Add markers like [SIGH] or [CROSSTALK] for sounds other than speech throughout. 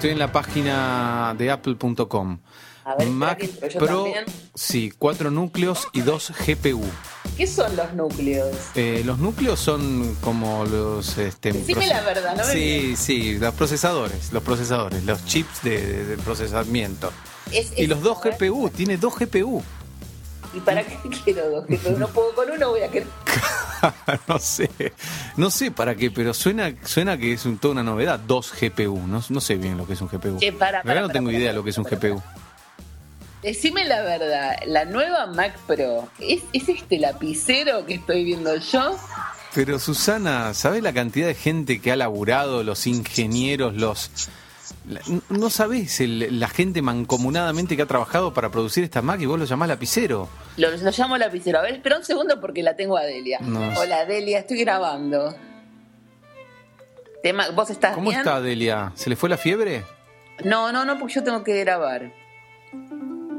Eh, estoy en la página de apple.com. Mac Pro, sí, cuatro núcleos y dos GPU. ¿Qué son los núcleos? Eh, los núcleos son como los... Este, Decime la verdad, no me Sí, sí, los procesadores, los procesadores, los chips de, de- de procesamiento. Es- Y es- los dos ver, GPU, tiene dos GPU. ¿Y para qué [LAUGHS] quiero dos GPU? No puedo con uno, voy a querer. [LAUGHS] no sé, no sé para qué, pero suena, suena que es un- toda una novedad, dos GPU. No, no sé bien lo que es un GPU. Che, para, no para, tengo idea lo que es un GPU. Decime la verdad, la nueva Mac Pro, ¿es, es este lapicero que estoy viendo yo? Pero Susana, ¿sabés la cantidad de gente que ha laburado, los ingenieros, los... No sabés el- la gente mancomunadamente que ha trabajado para producir esta Mac y vos lo llamás lapicero. Lo, lo llamo lapicero. A ver, espera un segundo porque la tengo a Delia. No. Hola Delia, estoy grabando. Tema, ¿Vos estás ¿Cómo bien? está Delia? ¿Se le fue la fiebre? No, no, no, porque yo tengo que grabar.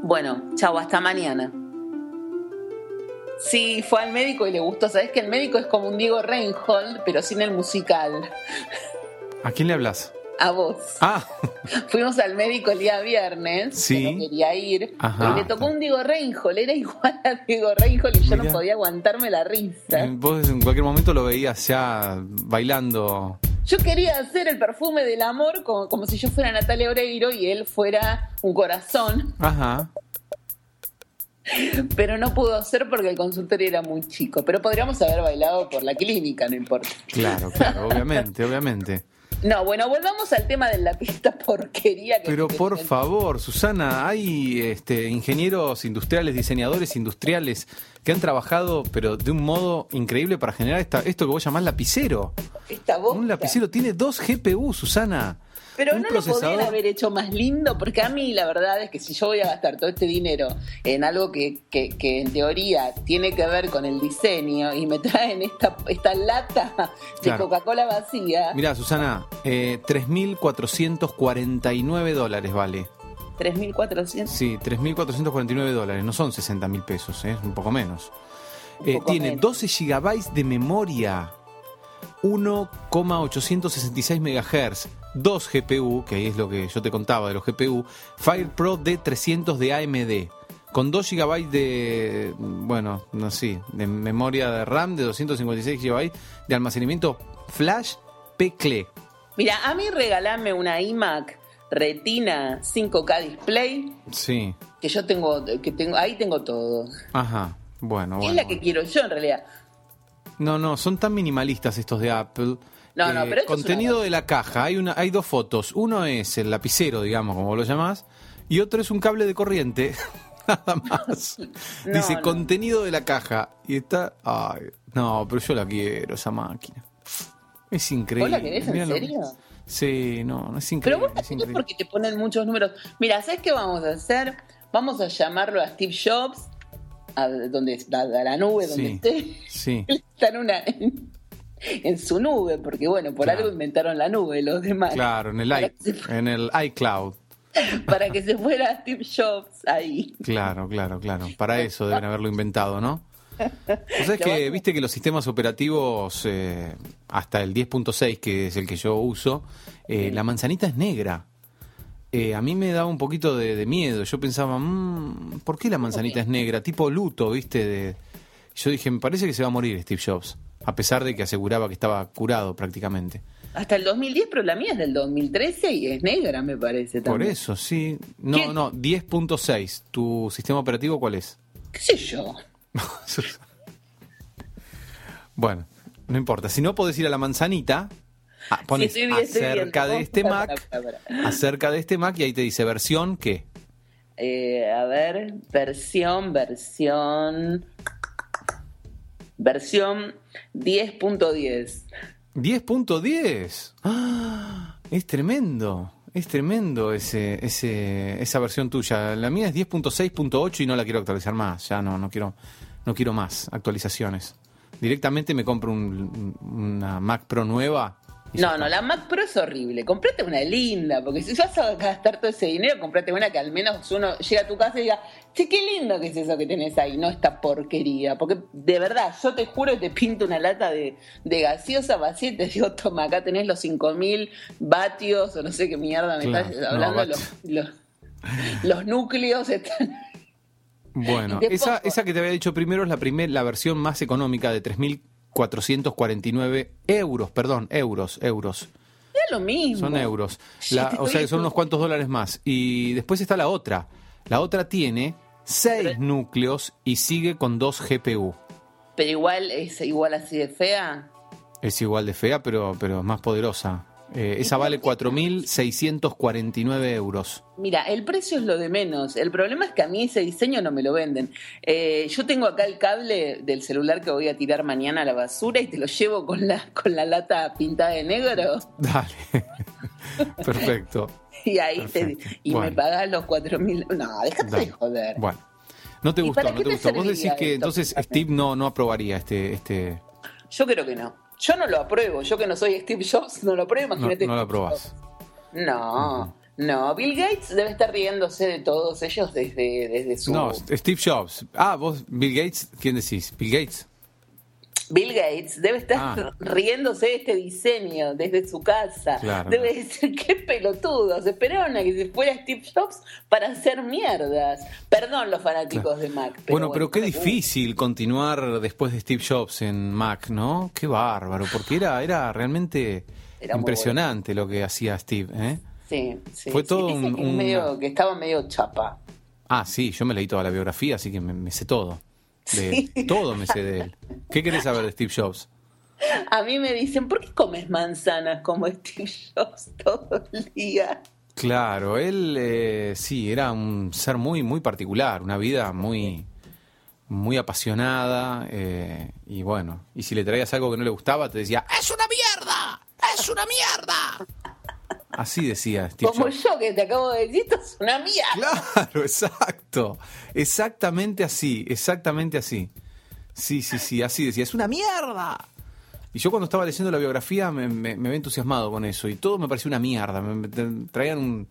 Bueno, chao, hasta mañana. Sí, fue al médico y le gustó. Sabés que el médico es como un Diego Reinhold, pero sin el musical. ¿A quién le hablas? A vos. Ah, [LAUGHS] Fuimos al médico el día viernes, Sí. que no quería ir, Ajá. y le tocó un Diego Reinhold, era igual a Diego Reinhold y yo Mirá. no podía aguantarme la risa. vos en cualquier momento lo veías ya bailando. Yo quería hacer el perfume del amor como, como si yo fuera Natalia Oreiro y él fuera un corazón, Ajá. pero no pudo hacer porque el consultorio era muy chico. Pero podríamos haber bailado por la clínica, no importa. Claro, claro, obviamente, obviamente. No, bueno, volvamos al tema de la [LAUGHS] pista porquería. Que Pero por favor, Susana, hay este, ingenieros industriales, diseñadores industriales que han trabajado, pero de un modo increíble para generar esta, esto que vos llamás lapicero. Esta bosta. Un lapicero tiene dos GPU, Susana. Pero no lo podrían haber hecho más lindo, porque a mí la verdad es que si yo voy a gastar todo este dinero en algo que, que, que en teoría tiene que ver con el diseño y me traen esta, esta lata de Claro. Coca-Cola vacía, Mirá, Susana, eh, 3.449 dólares vale. 3.400. Sí, 3.449 dólares, no son 60 mil pesos, ¿eh? un poco menos. Un Eh, poco tiene menos. 12 gigabytes de memoria, 1,866 MHz, 2 GPU, que ahí es lo que yo te contaba de los GPU, Fire Pro D300 de AMD, con 2 GB de, bueno, no sé, de memoria de RAM, de 256 GB de almacenamiento flash PCLE. Mira, a mí regalame una iMac Retina 5K display, Sí, que yo tengo, que tengo, ahí tengo todo. ajá, bueno, bueno. es la que quiero yo en realidad. No, no, son tan minimalistas estos de Apple. No, no, Eh, pero esto es contenido una- de la caja, hay una, hay dos fotos. Uno es el lapicero, digamos, como vos lo llamás, y otro es un cable de corriente. [LAUGHS] Nada más. [LAUGHS] No, Dice no. contenido de la caja. Y está. Ay, no, pero yo la quiero, esa máquina. Es increíble. ¿Vos la querés en lo- serio? Sí, no, no es Pero increíble. vos es tenés increíble. porque te ponen muchos números. Mira, ¿sabes qué vamos a hacer? Vamos a llamarlo a Steve Jobs, a, donde, a, a la nube, donde Sí. esté. Sí. [LAUGHS] Está en, una, [LAUGHS] en, su nube, porque bueno, por Claro. algo inventaron la nube los demás. Claro, en el, i- se- en el iCloud. [LAUGHS] Para que se fuera Steve Jobs ahí. Claro, claro, claro. Para [LAUGHS] eso deben haberlo inventado, ¿no? O sea, es Lo que viste que los sistemas operativos, eh, hasta el 10.6, que es el que yo uso, eh, la manzanita es negra. Eh, a mí me daba un poquito de, de miedo. Yo pensaba, "Mm, ¿por qué la manzanita es negra? Tipo luto, ¿viste? De... Yo dije, me parece que se va a morir Steve Jobs, a pesar de que aseguraba que estaba curado prácticamente. Hasta el 2010, pero la mía es del 2013 y es negra, me parece Por también. eso, sí. No, ¿Qué? no, 10.6. ¿Tu sistema operativo cuál es? ¿Qué sé yo? [LAUGHS] Bueno, no importa. Si no podés ir a la manzanita, ah, pones Sí, acerca de este Para, Mac, para, para. acerca de este Mac y ahí te dice versión qué. Eh, a ver, versión, versión. Versión 10.10. 10.10. ¡Ah! Es tremendo. Es tremendo ese, ese, esa versión tuya. La mía es 10.6.8 y no la quiero actualizar más. Ya no, no quiero, no quiero más actualizaciones. Directamente me compro un- una Mac Pro nueva no, no, la Mac Pro es horrible. Comprate una linda, porque si vas a gastar todo ese dinero, comprate una que al menos uno llega a tu casa y diga, che, qué lindo que es eso que tenés ahí, no esta porquería. Porque de verdad, yo te juro que te pinto una lata de, gaseosa vacía y te digo, toma, acá tenés los 5000 vatios o no sé qué mierda me estás hablando. los, los, núcleos están. Bueno, [LAUGHS] esa, esa que te había dicho primero es la, primer, la versión más económica de 3000 449 euros, perdón, euros, euros. Es lo mismo. Son euros. o sea, son unos cuantos dólares más. Y después está la otra. La otra tiene 6 núcleos y sigue con 2 GPU. Pero igual es igual así de fea. Es igual de fea, pero, pero más poderosa. Eh, esa vale 4.649 euros. Mira, el precio es lo de menos. El problema es que a mí ese diseño no me lo venden. Eh, yo tengo acá el cable del celular que voy a tirar mañana a la basura y te lo llevo con la, con la lata pintada de negro. [LAUGHS] Dale. [LAUGHS] Perfecto. y ahí te, y me pagas los 4.000. No, déjate de joder. Bueno. No te gustó, no te, gustó. Vos decís que entonces Steve no, no aprobaría este, este. Yo creo que no. Yo no lo apruebo. Yo que no soy Steve Jobs, no lo apruebo. Imagínate. No, lo aprobas. No. No, Bill Gates debe estar riéndose de todos ellos desde, desde su... No, Steve Jobs. Ah, vos, Bill Gates, ¿quién decís? Bill Gates. Bill Gates debe estar ah. [LAUGHS] riéndose de este diseño desde su casa. Debe decir, [LAUGHS] qué pelotudos, esperaron a que se fuera Steve Jobs para hacer mierdas. Perdón los fanáticos de Mac. bueno, pero qué difícil continuar después de Steve Jobs en Mac, ¿no? Qué bárbaro, porque era, era realmente impresionante lo que hacía Steve. ¿eh? Sí, sí. Fue todo un, que, medio, que estaba medio chapa. Ah, sí, yo me leí toda la biografía, así que me sé todo [LAUGHS] de Todo me sé de él. ¿Qué querés saber de Steve Jobs? A mí me dicen, ¿por qué comes manzanas como Steve Jobs todo el día? Claro, él eh, sí, era un ser muy, muy particular, una vida muy, muy apasionada eh, y bueno, y si le traías algo que no le gustaba, te decía, ¡es una mierda! ¡Es una mierda! Así decía Steve Como yo que te acabo de decir, esto es una mierda. Claro, [LAUGHS] exacto. Exactamente así, exactamente así. Sí, sí, sí, así decía, es una mierda. Y yo cuando estaba leyendo la biografía me, me, había entusiasmado con eso y todo me parecía una mierda. Me, traían un,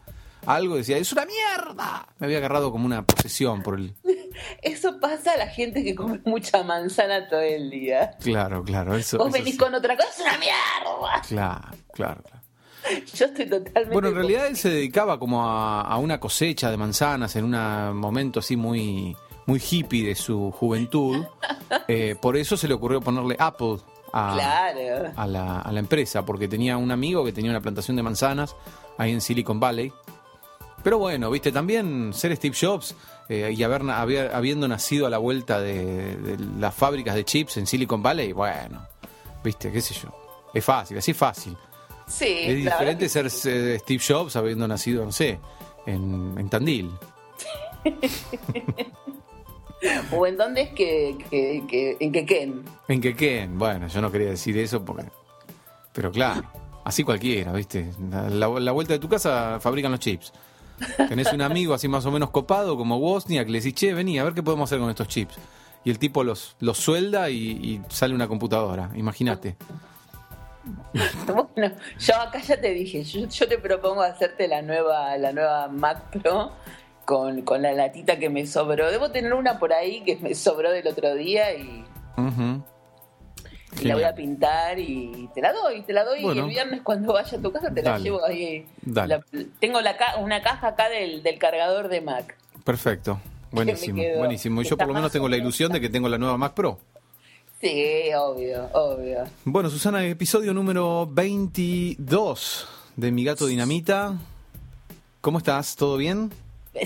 algo y decía, es una mierda. Me había agarrado como una posesión por el... [LAUGHS] Eso pasa a la gente que come mucha manzana todo el día. Claro, claro. Eso, Vos venís con otra cosa, es una mierda. Claro, claro, claro. [LAUGHS] Yo estoy totalmente. Bueno, en realidad él se dedicaba como a, una cosecha de manzanas en un momento así muy, muy hippie de su juventud. [LAUGHS] Eh, por eso se le ocurrió ponerle Apple a, a, la, a, la, empresa, porque tenía un amigo que tenía una plantación de manzanas ahí en Silicon Valley. Pero bueno, viste, también ser Steve Jobs eh, y haber, habiendo nacido a la vuelta de, de, las fábricas de chips en Silicon Valley, bueno, viste, qué sé yo. Es fácil, así fácil es diferente ser Steve Jobs habiendo nacido, no sé, en, Tandil. [LAUGHS] o en dónde es que, que, en Quequén. En Quequén, bueno, yo no quería decir eso porque... Pero claro, así cualquiera, ¿viste? La, la vuelta de tu casa fabrican los chips. Tenés un amigo así más o menos copado como Wozniak, le decís, che, vení, a ver qué podemos hacer con estos chips. Y el tipo los, los suelda y, y sale una computadora, imagínate. [LAUGHS] bueno, yo acá ya te dije, yo, te propongo hacerte la nueva, la nueva Mac Pro con, la latita que me sobró. Debo tener una por ahí que me sobró del otro día y, la voy a pintar y te la doy, te la doy y el viernes cuando vaya a tu casa te la llevo ahí. tengo la, una caja acá del, del cargador de Mac. Perfecto. [LAUGHS] Buenísimo, buenísimo. Yo por lo menos tengo la ilusión de que tengo la nueva Mac Pro. Sí, obvio, obvio. Bueno, Susana, episodio número 22 de Mi Gato Dinamita. ¿Cómo estás? ¿Todo bien?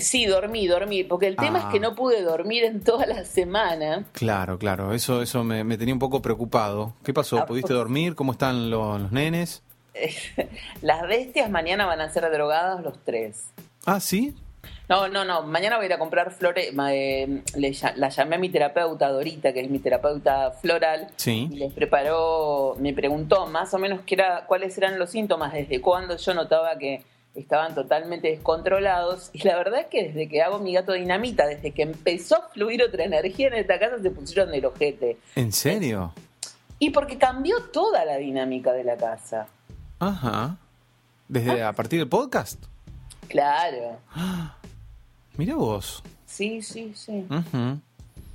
Sí, dormí, dormí, porque el tema es que ah. no pude dormir en toda la semana. Claro, claro, eso, eso me, tenía un poco preocupado. ¿Qué pasó? Ah, ¿Pudiste dormir? ¿Cómo están los, los nenes? [LAUGHS] Las bestias mañana van a ser drogadas los tres. Ah, ¿sí? No, no, no. Mañana voy a ir a comprar flores. Eh, la llamé a mi terapeuta Dorita, que es mi terapeuta floral. Sí. Y les preparó, me preguntó más o menos qué era, cuáles eran los síntomas, desde cuándo yo notaba que estaban totalmente descontrolados. Y la verdad es que desde que hago mi gato dinamita, desde que empezó a fluir otra energía en esta casa, se pusieron del ojete. ¿En serio? Y porque cambió toda la dinámica de la casa. Ajá. ¿Desde a partir del podcast? Claro. Mira vos. Sí, sí, sí.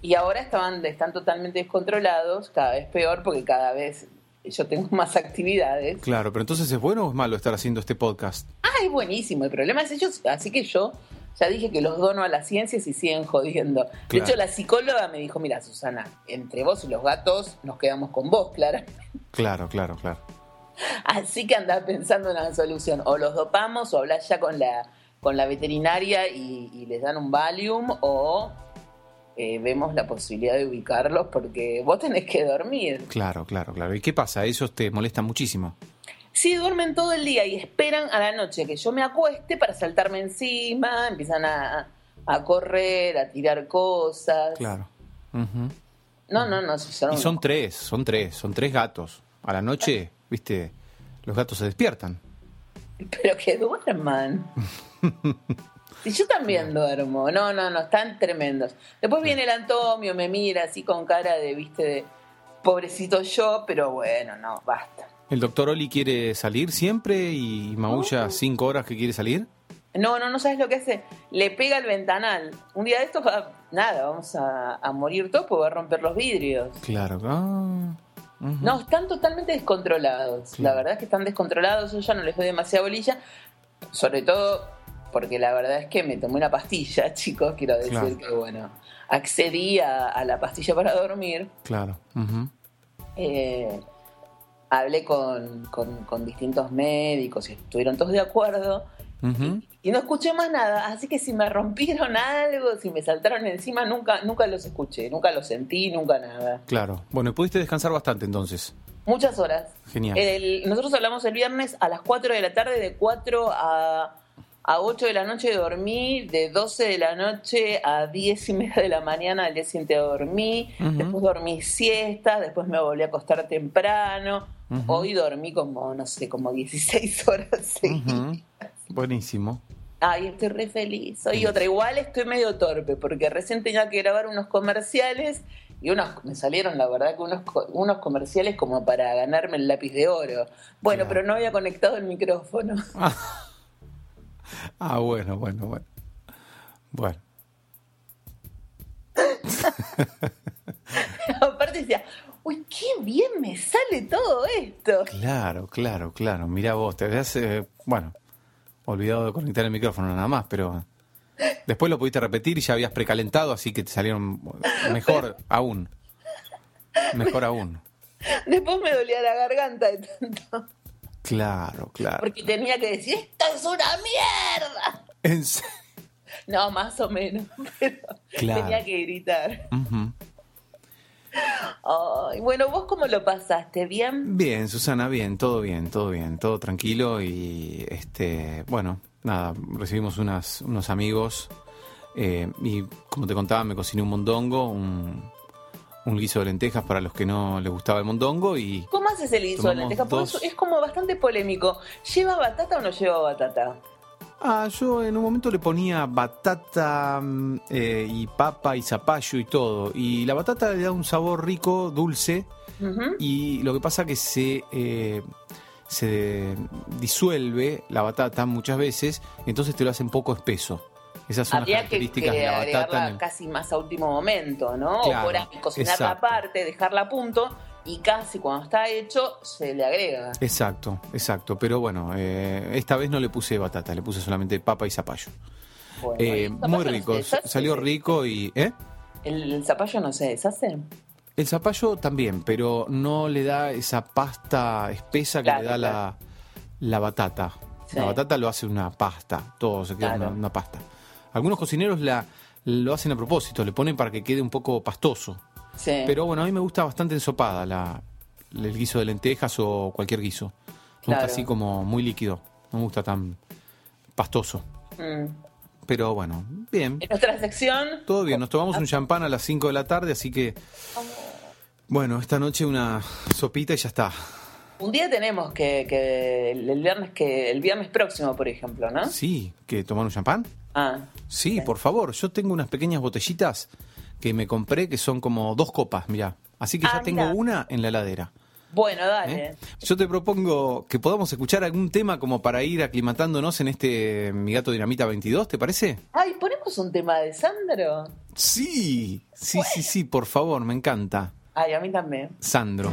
Y ahora estaban, están totalmente descontrolados, cada vez peor porque cada vez yo tengo [LAUGHS] más actividades. Claro, pero entonces es bueno o es malo estar haciendo este podcast. Ah, es buenísimo. El problema es ellos, así que yo ya dije que los dono a las ciencias y siguen jodiendo. De hecho, la psicóloga me dijo, mira, Susana, entre vos y los gatos nos quedamos con vos, Clara. Claro, claro, claro. Así que andás pensando en una solución. O los dopamos o hablas ya con la, con la veterinaria y, y les dan un Valium o eh, vemos la posibilidad de ubicarlos porque vos tenés que dormir. Claro, claro, claro. ¿Y qué pasa? Ellos te molestan muchísimo. Sí, duermen todo el día y esperan a la noche que yo me acueste para saltarme encima, empiezan a, a correr, a tirar cosas. Claro. No, no, no, son, Y son tres, son tres, son tres gatos. A la noche, viste, los gatos se despiertan. Pero que duerman. [LAUGHS] Si yo también duermo. No, no, no, están tremendos. Después viene el Antonio, me mira así con cara de, viste, de pobrecito yo, pero bueno, no, basta. ¿El doctor Oli quiere salir siempre y maulla cinco horas que quiere salir? No, no, no sabes lo que hace. Le pega el ventanal. Un día de estos, va- nada, vamos a, a morir todos porque va a romper los vidrios. Claro. Ah, No, están totalmente descontrolados. Sí. La verdad es que están descontrolados. Yo ya no les doy demasiada bolilla. Sobre todo porque la verdad es que me tomé una pastilla, [LAUGHS] chicos. Quiero decir Claro. que, bueno, accedí a, a la pastilla para dormir. Claro. Eh, hablé con, con- con distintos médicos y estuvieron todos de acuerdo. Y no escuché más nada, así que si me rompieron algo, si me saltaron encima, nunca, nunca los escuché, nunca los sentí, nunca nada. Claro. Bueno, y pudiste descansar bastante entonces. Muchas horas. Genial. El- nosotros hablamos el viernes a las 4 de la tarde, de 4 a, a 8 de la noche dormí, de 12 de la noche a 10 y media de la mañana al día siguiente dormí, después dormí siesta, después me volví a acostar temprano, hoy dormí como, no sé, como 16 [LAUGHS] horas seguidas. Buenísimo. Ay, estoy re feliz. Soy otra. Igual estoy medio torpe porque recién tenía que grabar unos comerciales y unos me salieron, la verdad, que unos, unos comerciales como para ganarme el lápiz de oro. Bueno, Claro. pero no había conectado el micrófono. [LAUGHS] [LAUGHS] Ah, bueno, bueno, bueno. Bueno. [LAUGHS] Aparte decía, uy, qué bien me sale todo esto. Claro, claro, claro. Mira vos, te habías, eh, bueno, olvidado de conectar el micrófono nada más, pero después lo pudiste repetir y ya habías precalentado, así que te salieron mejor aún. Mejor aún. Después me dolía la garganta de tanto. Claro, claro. Porque tenía que decir, esto es una mierda. En No, más o menos. [LAUGHS] Pero Claro. tenía que gritar. Ujú. Bueno, ¿vos cómo lo pasaste? ¿Bien? Bien, Susana, bien, todo bien, todo bien, todo tranquilo y este, bueno, nada, recibimos unas, unos amigos eh, y como te contaba me cociné un mondongo, un, un guiso de lentejas para los que no les gustaba el mondongo y ¿Cómo haces el guiso de Tomamos lenteja? Porque dos. es como bastante polémico. ¿Lleva batata o no lleva batata? Ah, yo en un momento le ponía batata mm, eh, y papa y zapallo y todo y la batata le da un sabor rico, dulce Ujú. y lo que pasa que se eh, se disuelve la batata muchas veces, entonces te lo hace un poco espeso. Esas son Habría las que, características que de la batata. en el- casi más a último momento, ¿no? Claro, o por ahí cocinarla exacto. aparte, dejarla a punto y casi cuando está hecho se le agrega. Exacto, exacto. Pero bueno, eh, esta vez no le puse batata, le puse solamente papa y zapallo. Bueno, Eh, ¿y el zapallo muy rico, salió rico y... ¿eh? ¿El, el zapallo no se deshace? El zapallo también, pero no le da esa pasta espesa que Claro, le da la, la batata. Sí. La batata lo hace una pasta, todo se queda Claro. una, una pasta. Algunos cocineros la, lo hacen a propósito, le ponen para que quede un poco pastoso. Sí. Pero bueno, a mí me gusta bastante ensopada la, el guiso de lentejas o cualquier guiso. Me Claro. gusta así como muy líquido, no me gusta tan pastoso. Mm. Pero bueno, bien, En nuestra sección, todo bien. Nos tomamos un champán a las 5 de la tarde, así que... Bueno, esta noche una sopita y ya está. un día tenemos que, que el, el viernes que el viernes próximo, por ejemplo, ¿no? Sí, ¿que tomar un champán? Ah, Sí, por favor. Yo tengo unas pequeñas botellitas que me compré que son como dos copas, mirá. Así que Ah, ya tengo mirá. una en la heladera. Bueno, dale. ¿Eh? Yo te propongo que podamos escuchar algún tema como para ir aclimatándonos en este Mi Gato Dinamita 22, ¿te parece? Ay, ¿ponemos un tema de Sandro? Sí, sí, sí, sí, por favor, me encanta. Ay, a mí también. Sandro.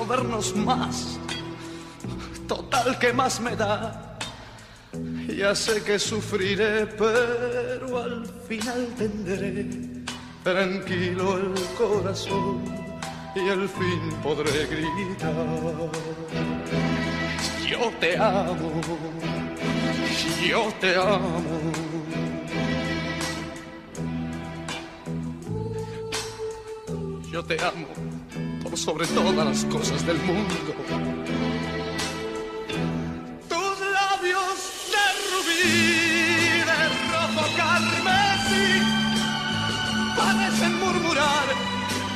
no vernos más. Total, que más me da? Ya sé que sufriré, pero al final tendré tranquilo el corazón y al fin podré gritar. Yo te amo, yo te amo. Yo te amo sobre todas las cosas del mundo. Tus labios de rubí, de rojo carmesí, parecen murmurar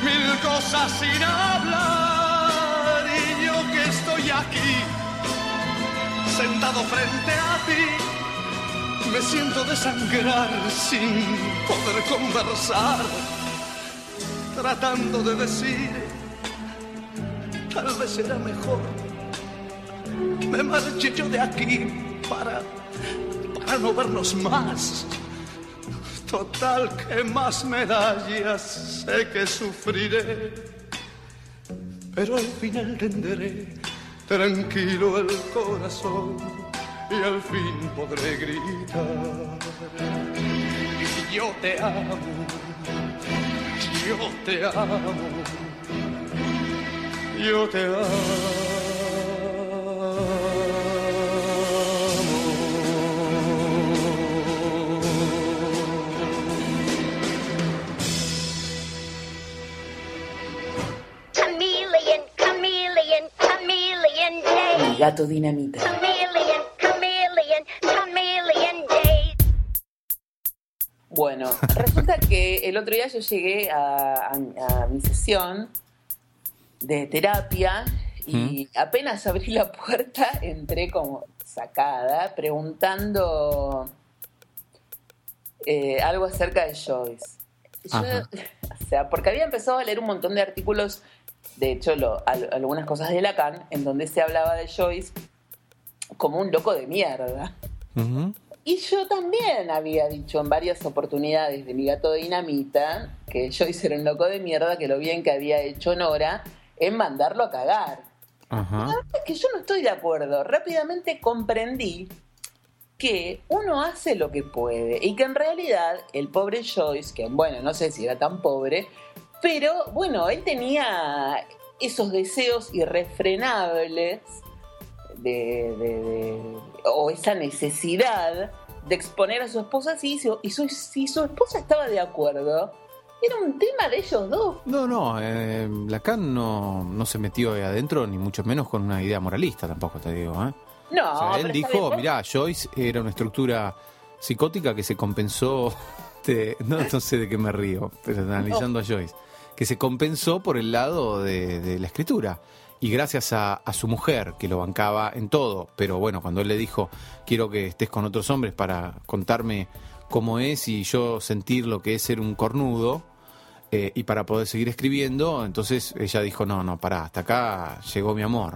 mil cosas sin hablar. Y yo que estoy aquí, sentado frente a ti, me siento desangrar sin poder conversar, tratando de decir tal vez será mejor. Me marché yo de aquí para, para no vernos más. Total, que más medallas sé que sufriré, pero al final tendré tranquilo el corazón y al fin podré gritar. Y yo te amo, yo te amo yo te amo. Chameleon, chameleon, chameleon day. El gato dinamita. Chameleon, chameleon, chameleon day. Bueno, resulta que el otro día yo llegué a, a, a mi sesión de terapia y apenas abrí la puerta entré como sacada preguntando eh, algo acerca de Joyce. [LAUGHS] o sea, porque había empezado a leer un montón de artículos, de hecho algunas cosas de Lacan, en donde se hablaba de Joyce como un loco de mierda. Y yo también había dicho en varias oportunidades de mi gato de dinamita que Joyce era un loco de mierda, que lo bien que había hecho Nora en mandarlo a cagar. La verdad es que yo no estoy de acuerdo. Rápidamente comprendí que uno hace lo que puede y que en realidad el pobre Joyce, que bueno, no sé si era tan pobre, pero bueno, él tenía esos deseos irrefrenables de, o esa necesidad de exponer a su esposa y, su, si su esposa estaba de acuerdo, Era un tema de ellos dos. No, no, eh, Lacan no, no se metió ahí adentro, ni mucho menos con una idea moralista tampoco, te digo. ¿eh? No, O sea, él dijo, mirá, Joyce era una estructura psicótica que se compensó, [LAUGHS] de- no, no sé de qué me río, pero analizando a Joyce, que se compensó por el lado de, de la escritura. Y gracias a, a su mujer, que lo bancaba en todo, pero bueno, cuando él le dijo, quiero que estés con otros hombres para contarme cómo es y yo sentir lo que es ser un cornudo, eh, y para poder seguir escribiendo, entonces ella dijo, no, no, pará, hasta acá llegó mi amor.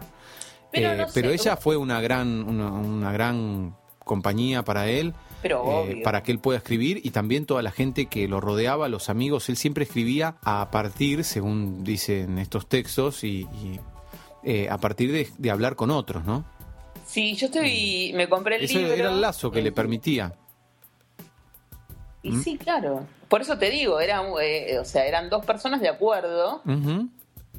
Pero Eh, no sé, pero ella fue una gran, una, una gran compañía para él, Pero eh, para que él pueda escribir y también toda la gente que lo rodeaba, los amigos, él siempre escribía a partir, según dicen estos textos, y, y, eh, a partir de, de hablar con otros, ¿no? Sí, yo estoy. Me compré el Ese libro. era el lazo que le permitía. Y sí, claro. Por eso te digo, eran, eh, o sea, eran dos personas de acuerdo.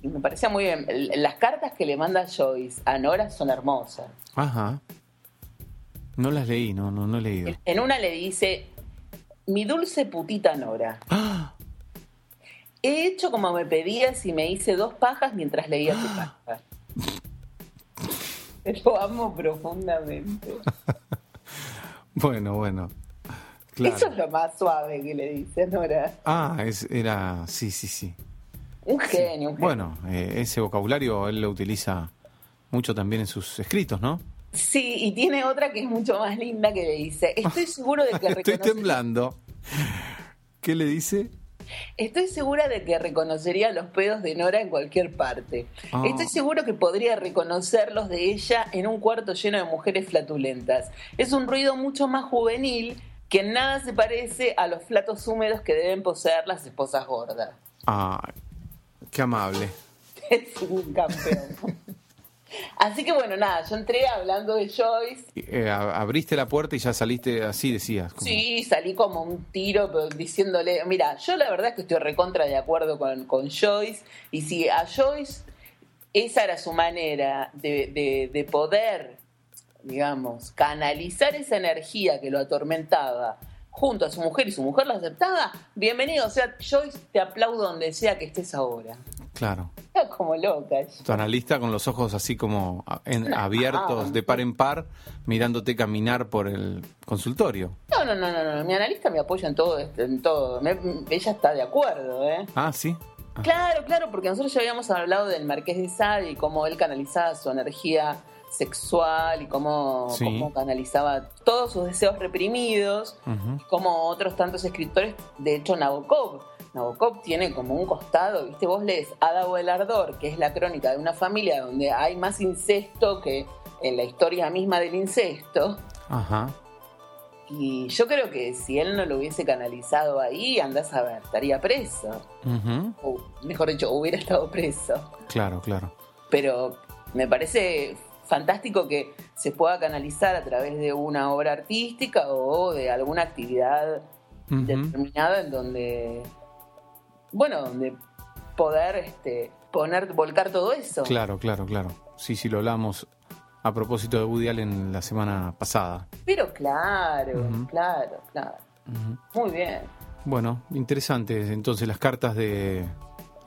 Y me parecía muy bien. Las cartas que le manda Joyce a Nora son hermosas. Ajá. No las leí, no, no, no he leído. En una le dice: Mi dulce putita Nora. ¡Ah! He hecho como me pedías y me hice dos pajas mientras leía tu carta. Lo amo profundamente. [LAUGHS] Bueno, bueno. Claro. Eso es lo más suave que le dice Nora. Ah, es, era, sí, sí, sí. Un genio, un genio. Bueno, eh, ese vocabulario él lo utiliza mucho también en sus escritos, ¿no? Sí, y tiene otra que es mucho más linda que le dice, estoy [LAUGHS] seguro de que Estoy temblando. ¿Qué le dice? Estoy segura de que reconocería los pedos de Nora en cualquier parte. Ah. Estoy seguro que podría reconocerlos de ella en un cuarto lleno de mujeres flatulentas. Es un ruido mucho más juvenil que nada se parece a los flatos húmedos que deben poseer las esposas gordas. Ah, qué amable. [LAUGHS] Es un campeón. Así que bueno, nada, yo entré hablando de Joyce. Eh, abriste la puerta y ya saliste así, decías. como- Sí, salí como un tiro pero diciéndole, mira, yo la verdad es que estoy recontra de acuerdo con, con Joyce y si a Joyce esa era su manera de, de- de poder, digamos, canalizar esa energía que lo atormentaba junto a su mujer y su mujer lo aceptaba, bienvenido, o sea, Joyce, te aplaudo donde sea que estés ahora. Claro. Estaba como loca. Tu analista con los ojos así como en- abiertos de par en par, mirándote caminar por el consultorio. No, no, no, no, no, mi analista me apoya en todo, esto, en todo. Me- ella está de acuerdo, ¿eh? Ah, sí. Ah, Claro, claro, porque nosotros ya habíamos hablado del Marqués de Sade y cómo él canalizaba su energía sexual y cómo, Sí. cómo canalizaba todos sus deseos reprimidos, como otros tantos escritores, de hecho Nabokov. Nabokov tiene como un costado, ¿viste? Vos lees Adabo el Ardor, que es la crónica de una familia donde hay más incesto que en la historia misma del incesto. Ajá. Y yo creo que si él no lo hubiese canalizado ahí, andás a ver, estaría preso. O, mejor dicho, hubiera estado preso. Claro, claro. Pero me parece fantástico que se pueda canalizar a través de una obra artística o de alguna actividad determinada en donde, bueno, donde poder este, poner, volcar todo eso. Claro, claro, claro. Sí, sí, lo hablamos a propósito de Woody Allen la semana pasada. Pero claro, claro, claro. Muy bien. Bueno, interesante. Entonces, las cartas de,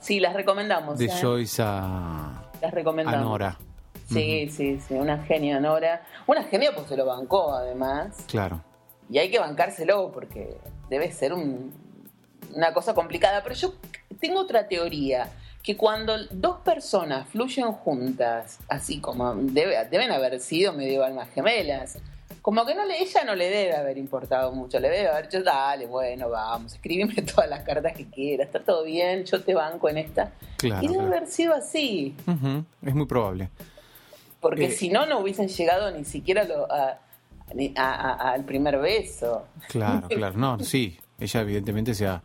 Sí, las recomendamos. de ¿eh? Joyce a, Las a recomendamos. Nora. Sí, sí, sí, una genia Nora. Una genia pues se lo bancó además. Claro. Y hay que bancárselo porque debe ser un- una cosa complicada. Pero yo tengo otra teoría, que cuando dos personas fluyen juntas, así como debe- deben haber sido medio almas gemelas, como que no le, ella no le debe haber importado mucho, le debe haber dicho, dale, bueno, vamos, escríbeme [LAUGHS] todas las cartas que quieras, está todo bien, yo te banco en esta. Claro, y debe claro. haber sido así. Es muy probable. Porque Eh, si no, no hubiesen llegado ni siquiera lo- a- ni- a- a- al primer beso. Claro, [LAUGHS] claro. No, sí. Ella evidentemente se ha-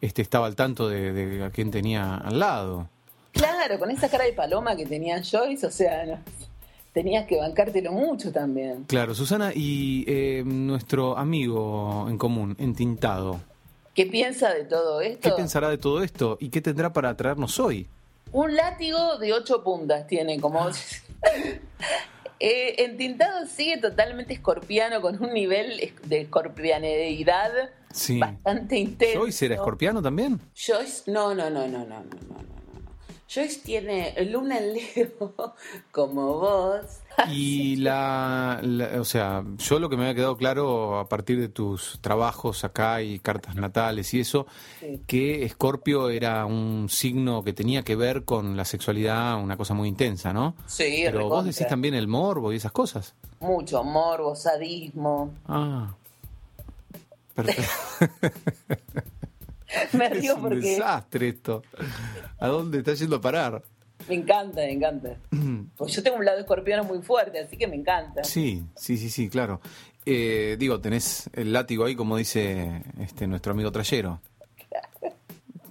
este, estaba al tanto de, de a quién tenía al lado. Claro, con esa cara de paloma que tenía Joyce, o sea, no- tenías que bancártelo mucho también. Claro, Susana, y eh, nuestro amigo en común, Entintado, ¿Qué piensa de todo ¿qué esto? pensará de todo esto y qué tendrá para traernos hoy? Un látigo de ocho puntas tiene, como... [LAUGHS] Eh, entintado sigue totalmente escorpiano con un nivel de escorpianeidad bastante intenso. ¿Joyce era escorpiano también? Joyce, no, no, no, no, no, no, no. Joyce tiene Luna en Leo [LAUGHS] como vos [LAUGHS] Y la, la- o sea, yo lo que me había quedado claro a partir de tus trabajos acá y cartas natales y eso, Sí. que Escorpio era un signo que tenía que ver con la sexualidad, una cosa muy intensa, ¿no? Sí, Pero vos decís también el morbo y esas cosas. Mucho morbo, sadismo. Ah. Perfecto. [LAUGHS] Me [LAUGHS] es río un porque desastre esto. ¿A dónde está yendo a parar? Me encanta, me encanta. [CLEARS THROAT] Pues yo tengo un lado escorpiano muy fuerte, así que me encanta. Sí, sí, sí, sí, claro. Eh, digo, tenés el látigo ahí, como dice este nuestro amigo Trayero.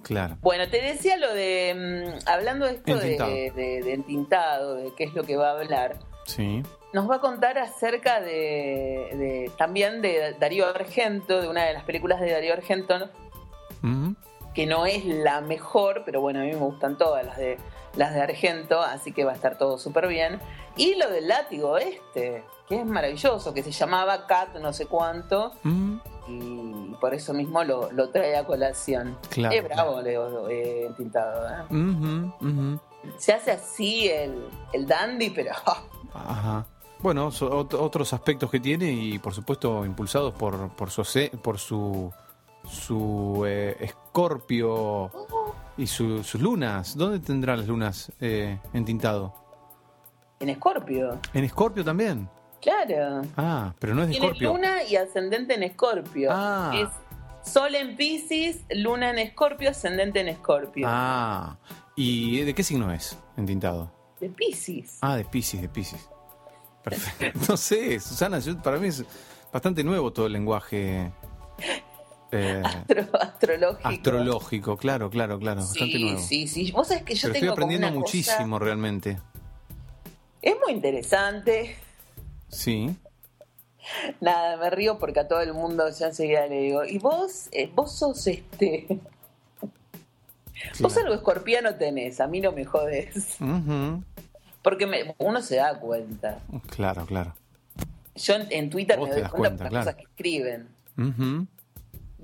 Claro. [LAUGHS] Bueno, te decía lo de, mm, hablando de esto de, Entintado. de- de entintado, de qué es lo que va a hablar, Sí. nos va a contar acerca de, de- también de Darío Argento, de una de las películas de Darío Argento. Que no es la mejor, pero bueno, a mí me gustan todas las de las de Argento, así que va a estar todo súper bien. Y lo del látigo este, que es maravilloso, que se llamaba Cat no sé cuánto, Ujú. y por eso mismo lo, lo trae a colación. Claro, Es bravo, Leo, eh, Tintado. ¿eh? Se hace así el, el dandy, pero [LAUGHS] Ajá. Bueno, so- ot- otros aspectos que tiene y por supuesto impulsados por, por su por su su eh, escorpio y su- sus lunas. ¿Dónde tendrán las lunas eh, entintado? en Escorpio. ¿En escorpio también? Claro. Ah, pero no es de Tiene escorpio. luna y ascendente en Escorpio. Ah. Es Sol en Pisces, luna en Escorpio, ascendente en Escorpio. Ah, ¿y de qué signo es entintado? De Pisces. Ah, de Pisces, de Pisces. Perfecto. [LAUGHS] No sé, Susana, yo- para mí es bastante nuevo todo el lenguaje [LAUGHS] eh, Astro- astrológico. astrológico. Claro, claro, claro, bastante Sí, nuevo. sí, sí. Vos sabés que yo Pero estoy como aprendiendo cosa- muchísimo realmente. Es muy interesante. Sí. Nada, me río porque a todo el mundo ya enseguida le digo, y vos, eh, vos sos este... Vos algo escorpiano tenés, a mí no me jodes. Porque me- uno se da cuenta. Claro, claro. Yo en, en Twitter Vos me doy cuenta, cuenta, por las claro. cosas que escriben.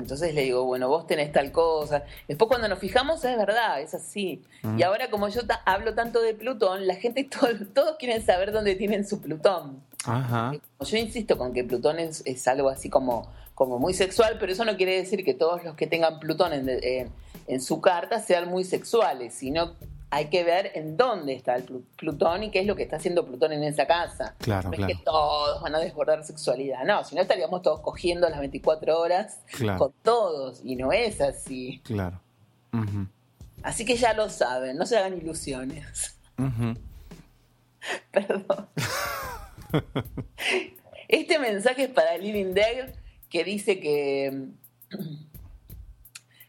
Entonces le digo, bueno, vos tenés tal cosa. Después cuando nos fijamos es verdad, es así. Mm. Y ahora como yo ta- hablo tanto de Plutón, la gente, [LAUGHS] todo- todos quieren saber dónde tienen su Plutón. Ajá. Yo insisto con que Plutón es, es algo así como, como muy sexual, pero eso no quiere decir que todos los que tengan Plutón en, en- en su carta sean muy sexuales, sino hay que ver en dónde está el Plu- Plutón y qué es lo que está haciendo Plutón en esa casa. Claro, no claro. es que todos van a desbordar sexualidad, no, si no estaríamos todos cogiendo las 24 horas Claro. con todos, y no es así. Claro. Así que ya lo saben, no se hagan ilusiones. [LAUGHS] Perdón. [LAUGHS] Este mensaje es para Living Dead que dice que. [CLEARS THROAT]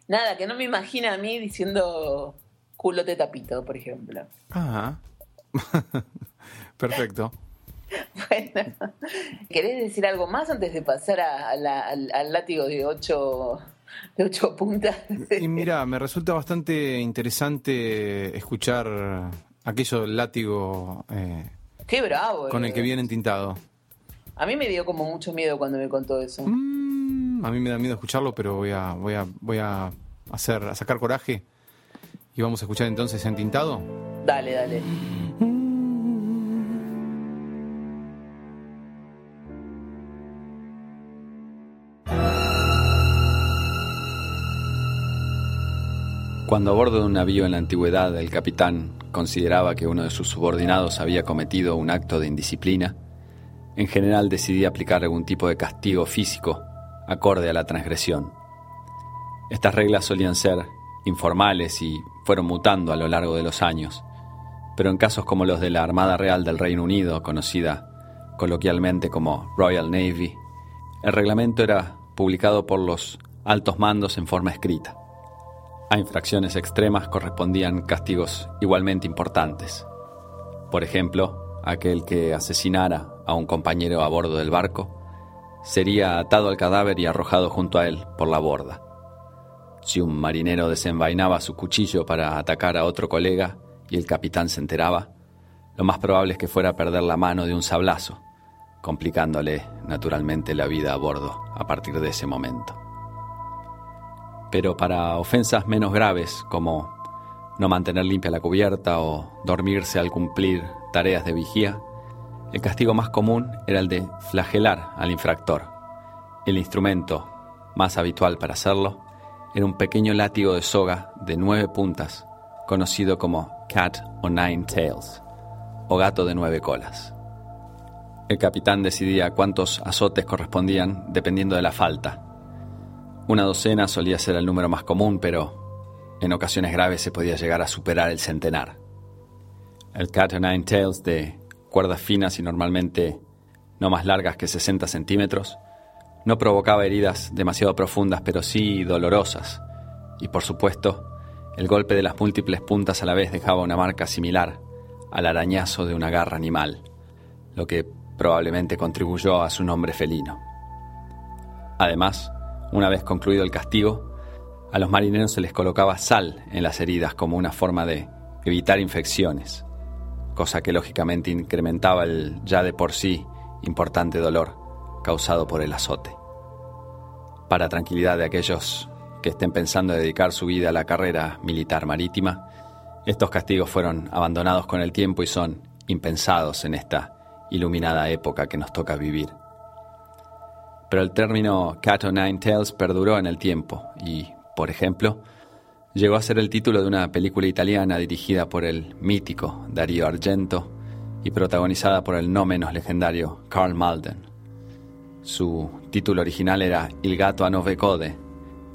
Nada, que no me imagina a mí diciendo culo te tapito, por ejemplo. Ajá. [LAUGHS] Perfecto. [LAUGHS] Bueno, ¿querés decir algo más antes de pasar a- a la- al, al látigo de ocho, de ocho puntas? Y mira, me resulta bastante interesante escuchar aquello del látigo eh, Qué bravo. con eh. el que viene entintado. A mí me dio como mucho miedo cuando me contó eso. Mm, a mí me da miedo escucharlo, pero voy a, voy a, voy a hacer, a sacar coraje. Y vamos a escuchar entonces entintado. Dale, dale. Cuando a bordo de un navío en la antigüedad el capitán consideraba que uno de sus subordinados había cometido un acto de indisciplina, en general decidía aplicar algún tipo de castigo físico acorde a la transgresión. Estas reglas solían ser informales y fueron mutando a lo largo de los años, pero en casos como los de la Armada Real del Reino Unido, conocida coloquialmente como Royal Navy, el reglamento era publicado por los altos mandos en forma escrita. A infracciones extremas correspondían castigos igualmente importantes. Por ejemplo, aquel que asesinara a un compañero a bordo del barco sería atado al cadáver y arrojado junto a él por la borda. Si un marinero desenvainaba su cuchillo para atacar a otro colega y el capitán se enteraba, lo más probable es que fuera a perder la mano de un sablazo, complicándole naturalmente la vida a bordo a partir de ese momento. Pero para ofensas menos graves como no mantener limpia la cubierta o dormirse al cumplir tareas de vigía, el castigo más común era el de flagelar al infractor. El instrumento más habitual para hacerlo era un pequeño látigo de soga de nueve puntas, conocido como Cat o Nine Tails, o gato de nueve colas. El capitán decidía cuántos azotes correspondían dependiendo de la falta. Una docena solía ser el número más común, pero en ocasiones graves se podía llegar a superar el centenar. El cat o nine tails de cuerdas finas y normalmente no más largas que 60 centímetros no provocaba heridas demasiado profundas, pero sí dolorosas. Y por supuesto, el golpe de las múltiples puntas a la vez dejaba una marca similar al arañazo de una garra animal, lo que probablemente contribuyó a su nombre felino. Además, una vez concluido el castigo, a los marineros se les colocaba sal en las heridas como una forma de evitar infecciones, cosa que lógicamente incrementaba el ya de por sí importante dolor causado por el azote. Para tranquilidad de aquellos que estén pensando en dedicar su vida a la carrera militar marítima, estos castigos fueron abandonados con el tiempo y son impensados en esta iluminada época que nos toca vivir. Pero el término Cat o Nine Tails perduró en el tiempo y por ejemplo, llegó a ser el título de una película italiana dirigida por el mítico Darío Argento y protagonizada por el no menos legendario Carl Malden. Su título original era Il gatto a nove code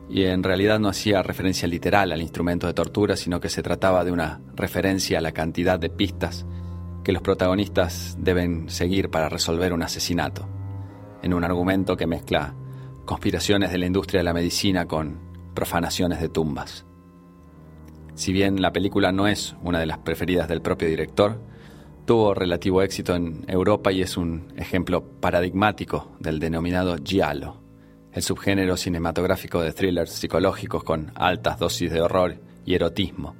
y en realidad no hacía referencia literal al instrumento de tortura, sino que se trataba de una referencia a la cantidad de pistas que los protagonistas deben seguir para resolver un asesinato, en un argumento que mezcla conspiraciones de la industria de la medicina con profanaciones de tumbas. Si bien la película no es una de las preferidas del propio director, tuvo relativo éxito en Europa y es un ejemplo paradigmático del denominado giallo, el subgénero cinematográfico de thrillers psicológicos con altas dosis de horror y erotismo,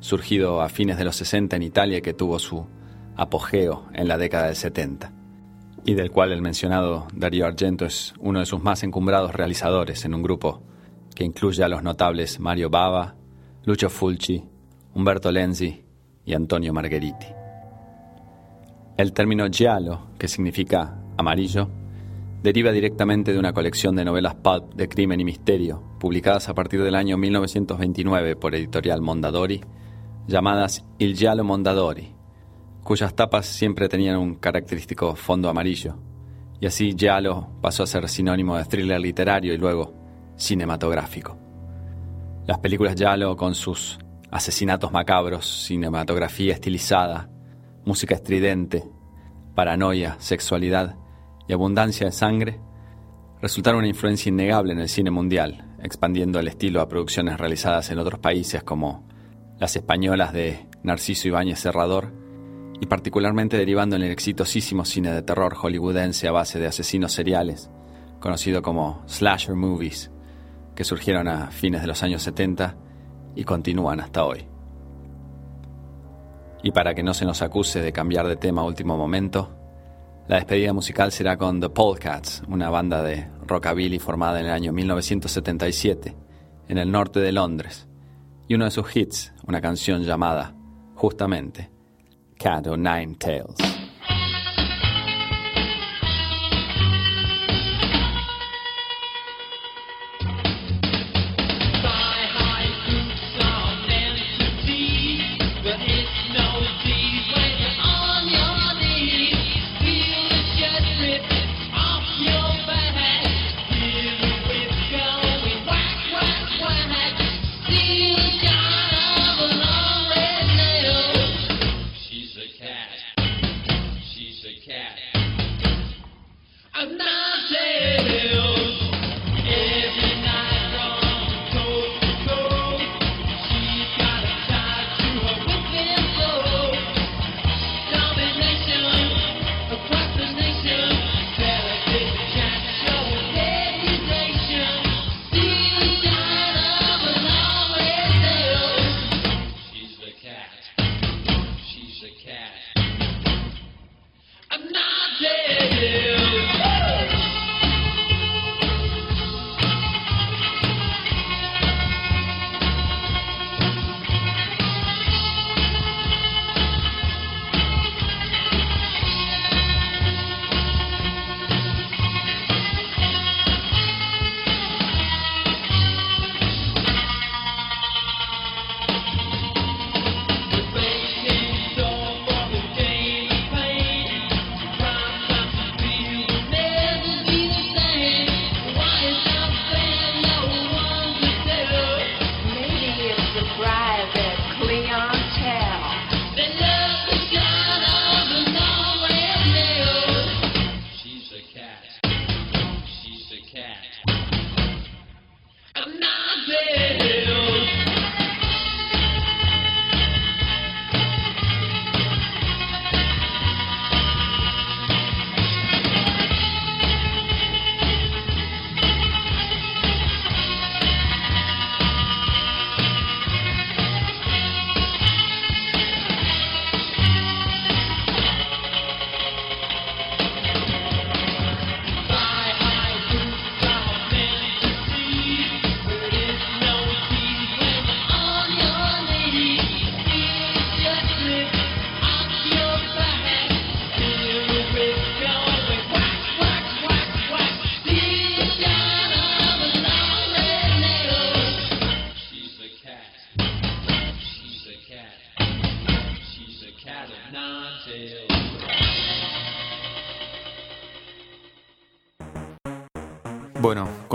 surgido a fines de los 60 en Italia que tuvo su apogeo en la década del 70, y del cual el mencionado Dario Argento es uno de sus más encumbrados realizadores en un grupo que incluye a los notables Mario Bava, Lucio Fulci, Umberto Lenzi y Antonio Margheriti. El término giallo, que significa amarillo, deriva directamente de una colección de novelas pulp de crimen y misterio, publicadas a partir del año 1929 por editorial Mondadori, llamadas Il Giallo Mondadori, cuyas tapas siempre tenían un característico fondo amarillo, y así giallo pasó a ser sinónimo de thriller literario y luego cinematográfico. Las películas Yalo con sus asesinatos macabros, cinematografía estilizada, música estridente, paranoia, sexualidad y abundancia de sangre, resultaron una influencia innegable en el cine mundial, expandiendo el estilo a producciones realizadas en otros países como las españolas de Narciso Ibáñez Serrador y particularmente derivando en el exitosísimo cine de terror hollywoodense a base de asesinos seriales, conocido como slasher movies, que surgieron a fines de los años 70 y continúan hasta hoy. Y para que no se nos acuse de cambiar de tema a último momento, la despedida musical será con The Polecats, una banda de rockabilly formada en el año 1977 en el norte de Londres, y uno de sus hits, una canción llamada, justamente, Cat o Nine Tails.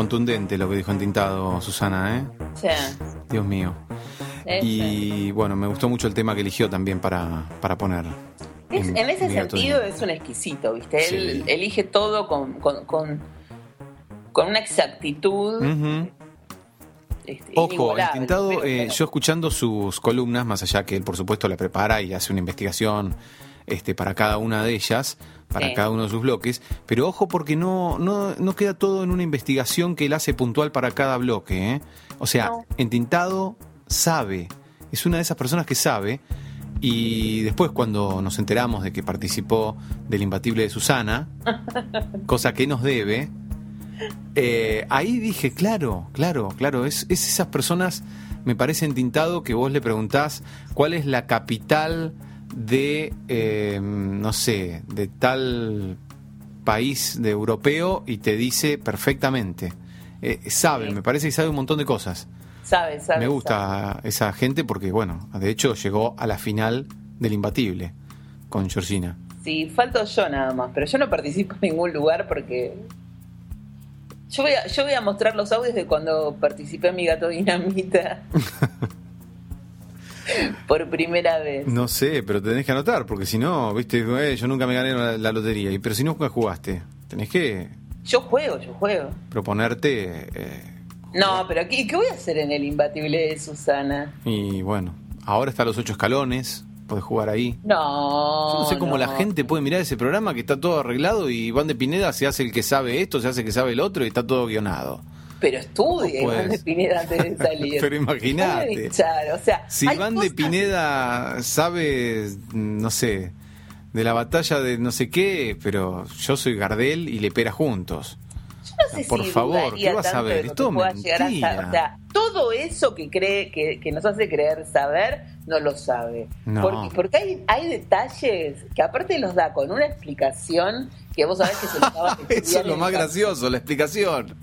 Contundente lo que dijo en Tintado Susana, ¿eh? Sí. Dios mío. Y bueno, me gustó mucho el tema que eligió también para, para poner. Es- en ese sentido es un exquisito, ¿viste? Sí. Él elige todo con, con, con, con una exactitud. Este, Ojo, el. Tintado, eh, yo escuchando sus columnas, más allá que él por supuesto la prepara y hace una investigación este, para cada una de ellas, para Sí. cada uno de sus bloques, pero ojo porque no, no, no queda todo en una investigación que él hace puntual para cada bloque. ¿eh? O sea, No. en Tintado sabe, es una de esas personas que sabe, y después cuando nos enteramos de que participó del imbatible de Susana, [LAUGHS] cosa que nos debe, eh, ahí dije, claro, claro, claro, es, es esas personas, me parece entintado que vos le preguntás cuál es la capital de, eh, no sé, de tal país de europeo y te dice perfectamente. Eh, sabe, Sí. me parece que sabe un montón de cosas. sabe, sabe. me sabe. gusta esa gente porque, bueno, de hecho llegó a la final del imbatible con Georgina. Sí, falto yo nada más, pero yo no participo en ningún lugar porque. Yo voy a, yo voy a mostrar los audios de cuando participé en mi gato dinamita. [LAUGHS] [LAUGHS] Por primera vez. No sé, pero tenés que anotar, porque si no, viste, eh, yo nunca me gané la, la lotería. Y Pero si nunca jugaste, tenés que Yo juego, yo juego. proponerte. eh, No, pero ¿qué, qué voy a hacer en el imbatible de Susana? y bueno, ahora está los ocho escalones, podés jugar ahí. No. Yo no sé cómo la gente puede mirar ese programa que está todo arreglado y Iván de Pineda se hace el que sabe esto, se hace el que sabe el otro y está todo guionado. Pero estudie ¿Cómo Iván puedes? de Pineda antes de salir. [LAUGHS] Pero imagínate. O sea, Si Iván de Pineda sabe, no sé, de la batalla de no sé qué, pero yo soy Gardel y Lepera juntos. no sé Por si favor, ¿qué vas a ver? de lo Es que todo pueda llegar a mentira. saber. O sea, todo eso que cree que, que nos hace creer saber, no lo sabe. No. Porque, porque hay, hay detalles que aparte los da con una explicación que vos sabés que se lo de [LAUGHS] Eso es lo más gracioso, la explicación.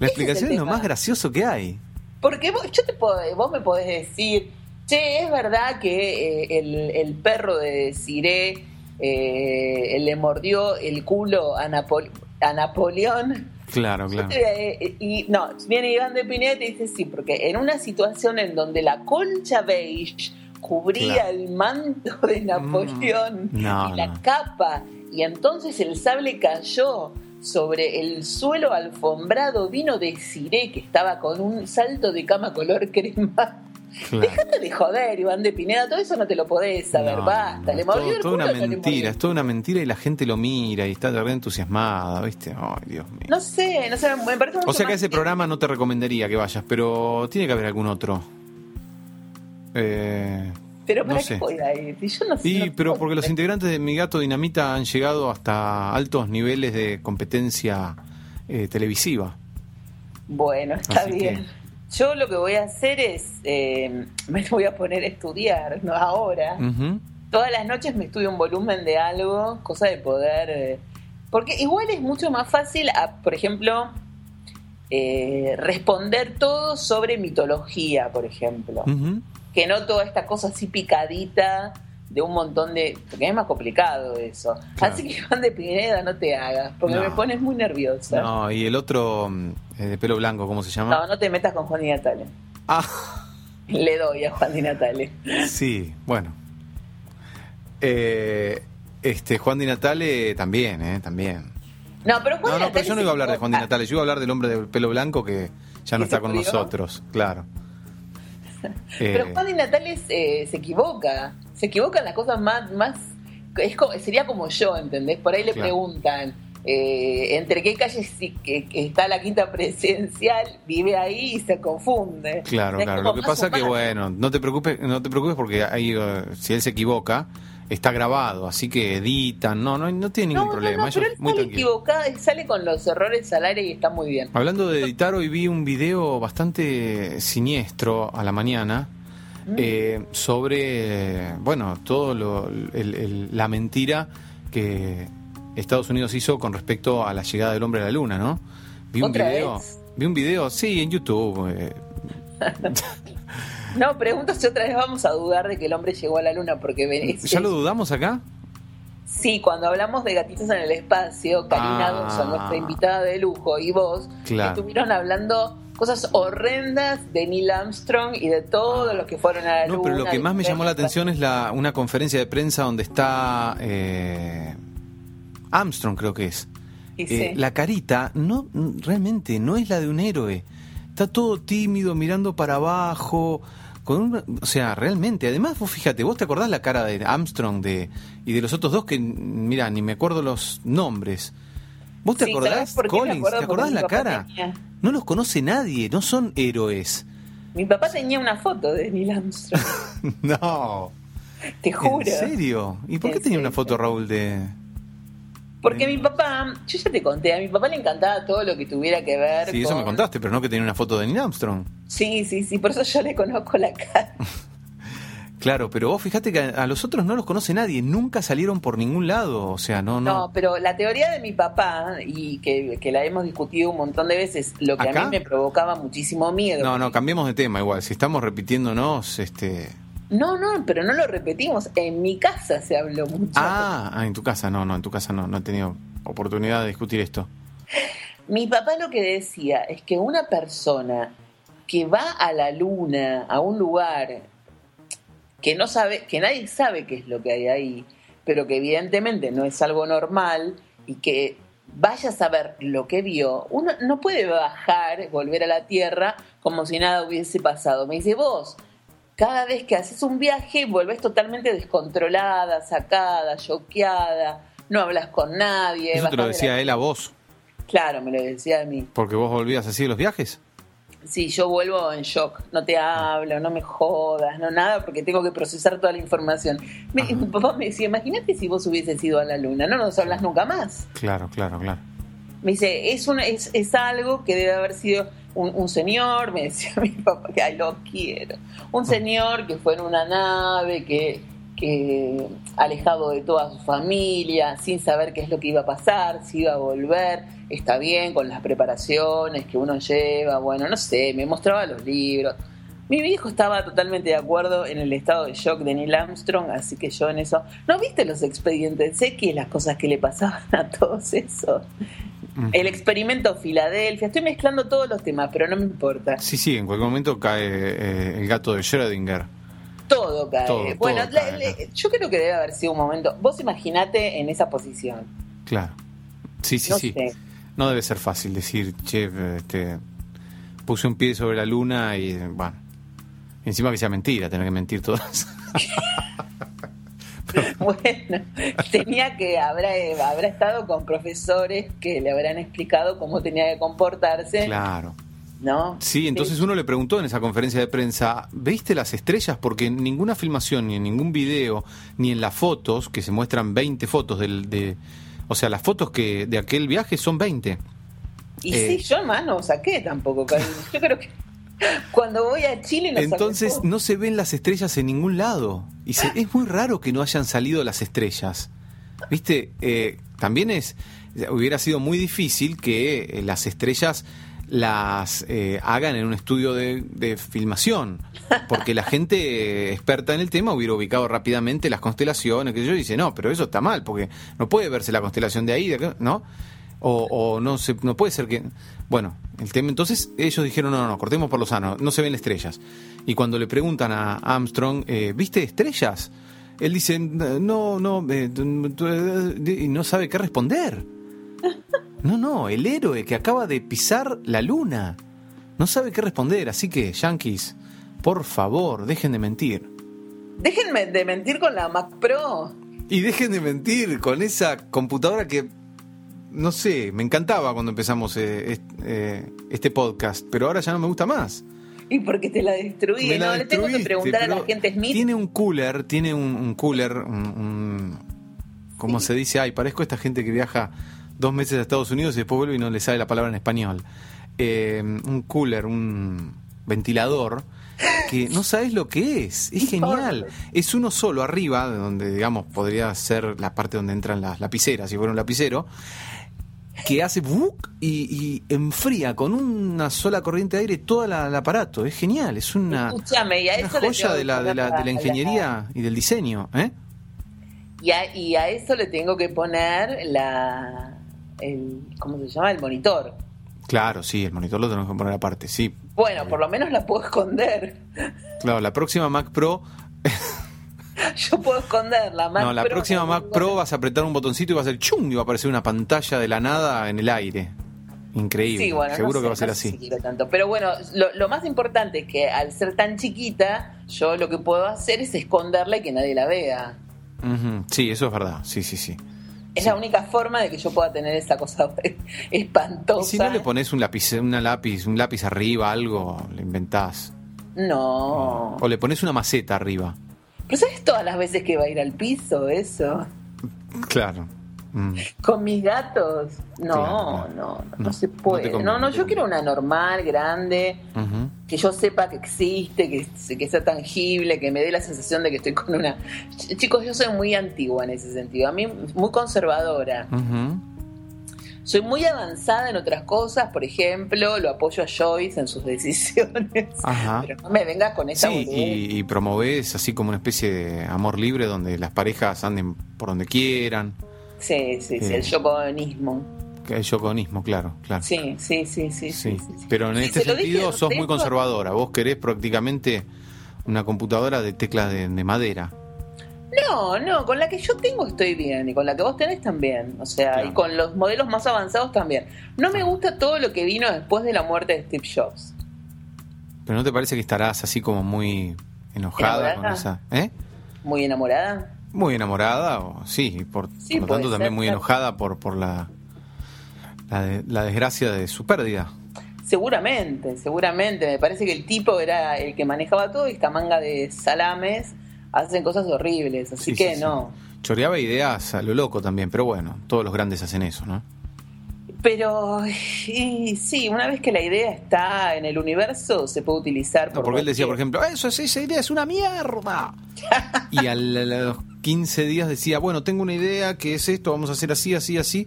La es explicación es lo más gracioso que hay. Porque vos, yo te puedo, vos me podés decir, che, es verdad que eh, el, el perro de Ciré eh, le mordió el culo a, Napol- a Napoleón. Claro, claro. Eh, y no, viene Iván de Pineda y dice sí, porque en una situación en donde la concha beige cubría Claro. el manto de Napoleón Mm, no, y la no. capa, y entonces el sable cayó sobre el suelo alfombrado, vino de Ciré, que estaba con un salto de cama color crema. claro. Dejate de joder, Iván de Pineda, todo eso no te lo podés saber, No, basta. no, le todo- el toda una mentira, es toda una mentira y la gente lo mira y está re entusiasmada, ¿viste? Ay, Dios mío. No sé, no sé, me parece o mucho sea que a ese programa no te recomendaría que vayas, pero tiene que haber algún otro. Eh, Pero no ¿para sé. qué voy a ir? Yo no sé. y, no pero porque los integrantes de Mi Gato Dinamita han llegado hasta altos niveles de competencia eh, televisiva. Bueno, está Así bien. Yo lo que voy a hacer es. eh, [LAUGHS] me voy a poner a estudiar, no ahora. Todas las noches me estudio un volumen de algo, cosa de poder. eh, porque igual es mucho más fácil, a, por ejemplo, eh, responder todo sobre mitología, por ejemplo. Ujú. Que no toda esta cosa así picadita de un montón de... Porque es más complicado eso. Claro. Así que Iván de Pineda no te hagas, porque No. me pones muy nerviosa. No. No, y el otro mm, eh, de pelo blanco, ¿cómo se llama? no, te metas con Juan Di Natale. Ah, [LAUGHS] Le doy a Juan Di Natale. sí, bueno. Eh, este, Juan Di Natale también, ¿eh? También. No, pero Juan No, no, pero yo no iba a hablar de Juan Di. Natale, yo iba a hablar del hombre de pelo blanco que ya no ¿Que se está con nosotros, claro. Pero Eh, Juan Di Natale eh, se equivoca. Se equivoca en las cosas más... más es sería como yo, ¿entendés? Por ahí le Claro. preguntan... eh, entre qué calles que, que está la quinta presidencial, vive ahí y se confunde. Claro, Es claro. Lo que pasa que, humano. bueno, no te preocupes, no te preocupes porque ahí, eh, si él se equivoca, está grabado, así que editan, no, no, no tiene ningún No, problema. no, no, ellos pero él muy sale equivocado, él sale con los errores al aire y está muy bien. Hablando de editar, hoy vi un video bastante siniestro a la mañana Mm. eh, sobre, bueno, todo lo, el- el- la mentira que Estados Unidos hizo con respecto a la llegada del hombre a la luna, ¿no? Vi un ¿Otra video, vez? vi un video, sí, en YouTube. eh, [LAUGHS] No, pregunto si otra vez vamos a dudar de que el hombre llegó a la luna porque ven- es- ¿Ya lo dudamos acá? Sí, cuando hablamos de gatitos en el espacio, Karina Ah. Dawson, nuestra invitada de lujo, y vos, Claro. estuvieron hablando cosas horrendas de Neil Armstrong y de todos los que fueron a la No, luna. pero lo que más me llamó la atención es la, una conferencia de prensa donde está eh, Armstrong, creo que es. Eh, sí. la carita no realmente no es la de un héroe. Está todo tímido, mirando para abajo. Con una- o sea, realmente. Además, vos fíjate, vos te acordás la cara de Armstrong de, y de los otros dos que, mira, ni me acuerdo los nombres. ¿Vos te Sí, acordás, ¿sabés por qué me Collins? ¿Te acordás la cara? tenía- No los conoce nadie, no son héroes. Mi papá tenía una foto de Neil Armstrong, [LAUGHS] no. te juro. ¿En serio? ¿Y por qué En tenía una foto Raúl de.? Porque mi papá, yo ya te conté, a mi papá le encantaba todo lo que tuviera que ver Sí, eso me con- contaste, pero no que tenía una foto de Neil Armstrong. Sí, sí, sí, por eso yo le conozco la cara. [LAUGHS] Claro, pero vos fíjate que a, los otros no los conoce nadie, nunca salieron por ningún lado, o sea, no, no. No, pero la teoría de mi papá, y que, que la hemos discutido un montón de veces, lo que ¿Acá? a mí me provocaba muchísimo miedo. No, no, cambiemos de tema igual, si estamos repitiéndonos, este... No, no, pero no lo repetimos. En mi casa se habló mucho. Ah, ah, en tu casa, no, no, en tu casa no, no he tenido oportunidad de discutir esto. Mi papá lo que decía es que una persona que va a la luna, a un lugar que no sabe, que nadie sabe qué es lo que hay ahí, pero que evidentemente no es algo normal y que vaya a saber lo que vio, uno no puede bajar, volver a la Tierra como si nada hubiese pasado. Me dice, vos, cada vez que haces un viaje, volvés totalmente descontrolada, sacada, choqueada, no hablas con nadie. Eso te lo decía la- él a vos, Claro, me lo decía a mí. porque vos volvías así de los viajes. Sí, yo vuelvo en shock, no te hablo, no me jodas, no nada, porque tengo que procesar toda la información. Me- mi papá me decía, imagínate si vos hubieses ido a la luna, no nos hablas nunca más. Claro, claro, claro. Me dice, es, una, es, es algo que debe haber sido un, un señor, me decía [LAUGHS] mi papá, que ay, lo quiero, un señor que fue en una nave, que, que alejado de toda su familia, sin saber qué es lo que iba a pasar, si iba a volver, está bien con las preparaciones que uno lleva, bueno, no sé, me mostraba los libros. Mi viejo estaba totalmente de acuerdo en el estado de shock de Neil Armstrong, así que yo en eso... ¿No viste los expedientes? Que las cosas que le pasaban a todos esos. El experimento Filadelfia, estoy mezclando todos los temas, pero no me importa. Sí, sí, en cualquier momento cae eh, el gato de Schrödinger. Todo cae. Todo, bueno, todo le- cae, le- claro. yo creo que debe haber sido un momento. Vos imaginate en esa posición. Claro. Sí, sí, no sí. sé. No debe ser fácil decir, che, este, puse un pie sobre la luna y, bueno, encima que sea mentira, tener que mentir todas. [LAUGHS] [LAUGHS] Bueno, tenía que, habrá, habrá estado con profesores que le habrán explicado cómo tenía que comportarse, claro. ¿no? Sí, entonces uno le preguntó en esa conferencia de prensa, ¿viste las estrellas? Porque en ninguna filmación, ni en ningún video, ni en las fotos, que se muestran 20 fotos del, de... O sea, las fotos que de aquel viaje son 20. Y eh, sí, yo más no saqué tampoco. Yo creo que cuando voy a Chile no Entonces no se ven las estrellas en ningún lado. Y es muy raro que no hayan salido las estrellas. ¿Viste? Eh, también es hubiera sido muy difícil que eh, las estrellas las eh, hagan en un estudio de, de filmación. Porque la gente eh, experta en el tema hubiera ubicado rápidamente las constelaciones, que yo dice, no, pero eso está mal, porque no puede verse la constelación de ahí, de acá", ¿no? O, o no se, no puede ser que bueno el tema entonces ellos dijeron no no no cortemos por lo sano no se ven estrellas. Y cuando le preguntan a Armstrong eh, viste estrellas él dice no no eh, tu- y no sabe qué responder. [LAUGHS] No no el héroe que acaba de pisar la luna. No sabe qué responder así que yankees por favor dejen de mentir. Déjenme de mentir con la Mac Pro. y dejen de mentir con esa computadora que no sé, me encantaba cuando empezamos eh, eh, este podcast, pero ahora ya no me gusta más. Y porque te la destruí. Me la no, le tengo que preguntar a la gente Smith. Tiene un cooler, tiene un, un cooler, un, un- ¿cómo se dice? Ay, parezco esta gente que viaja dos meses a Estados Unidos y después vuelve y no le sale la palabra en español. Eh, un cooler, un ventilador que no sabes lo que es, es genial. Es uno solo arriba, de donde digamos podría ser la parte donde entran las lapiceras, si fuera un lapicero, que hace ¡buc! y, y enfría con una sola corriente de aire todo la- el aparato. Es genial, es una, Escúchame, y a una eso joya de la, de la, de la ingeniería y del diseño. ¿eh? Y a, y a eso le tengo que poner la. El, ¿Cómo se llama? El monitor. Claro, sí, el monitor lo tenemos que poner aparte, sí. Bueno, por lo menos la puedo esconder. Claro, la próxima Mac Pro. [LAUGHS] Yo puedo esconder la Mac no, la Pro, próxima Mac Pro vas a apretar un botoncito y va a hacer chung y va a aparecer una pantalla de la nada en el aire. Increíble. Sí, bueno, Seguro no que va a ser no así. tanto. Pero bueno, lo, lo más importante es que al ser tan chiquita, yo lo que puedo hacer es esconderla y que nadie la vea. Sí, eso es verdad. Sí, sí, sí. Es Sí. la única forma de que yo pueda tener esa cosa [LAUGHS] Y espantosa. si no le pones un lápiz, una lápiz, un lápiz arriba, algo, le inventás. No. O le pones una maceta arriba. Pero ¿sabes todas las veces que va a ir al piso eso? Claro. Mm. Con mis gatos. No, Claro, no, no. no, se no puede. conviene, No, no, yo quiero una normal, grande, que yo sepa que existe, que, que sea tangible, que me dé la sensación de que estoy con una... Ch- Chicos, yo soy muy antigua en ese sentido. A mí, muy conservadora. Ujú. Soy muy avanzada en otras cosas, por ejemplo, lo apoyo a Joyce en sus [LAUGHS] decisiones. Ajá. Pero no me vengas con esa Sí, y, y promovés así como una especie de amor libre donde las parejas anden por donde quieran. Sí, sí, sí, Eh. el yoconismo. Que El yoconismo, claro, claro. Sí, sí, sí, sí, sí. Sí, sí, sí. pero en Sí, este se sentido sos muy conservadora. Vos querés prácticamente una computadora de teclas de, de madera. No, no, con la que yo tengo estoy bien y con la que vos tenés también. O sea, Claro. y con los modelos más avanzados también. No me gusta todo lo que vino después de la muerte de Steve Jobs. Pero ¿no te parece que estarás así como muy enojada con esa? ¿Eh? Muy enamorada. Muy enamorada, o sí, por, Sí, por lo tanto ser, también muy enojada por, por la, la, de- la desgracia de su pérdida. Seguramente, seguramente. Me parece que el tipo era el que manejaba todo y esta manga de salames hacen cosas horribles. Así Sí, que sí, sí. no. Choreaba ideas a lo loco también, pero bueno, todos los grandes hacen eso, ¿no? Pero y, sí, una vez que la idea está en el universo, se puede utilizar. No, por porque él decía, por ejemplo, eso es, esa idea es una mierda. [LAUGHS] y a los 15 días decía, bueno, tengo una idea que es esto, vamos a hacer así, así, así.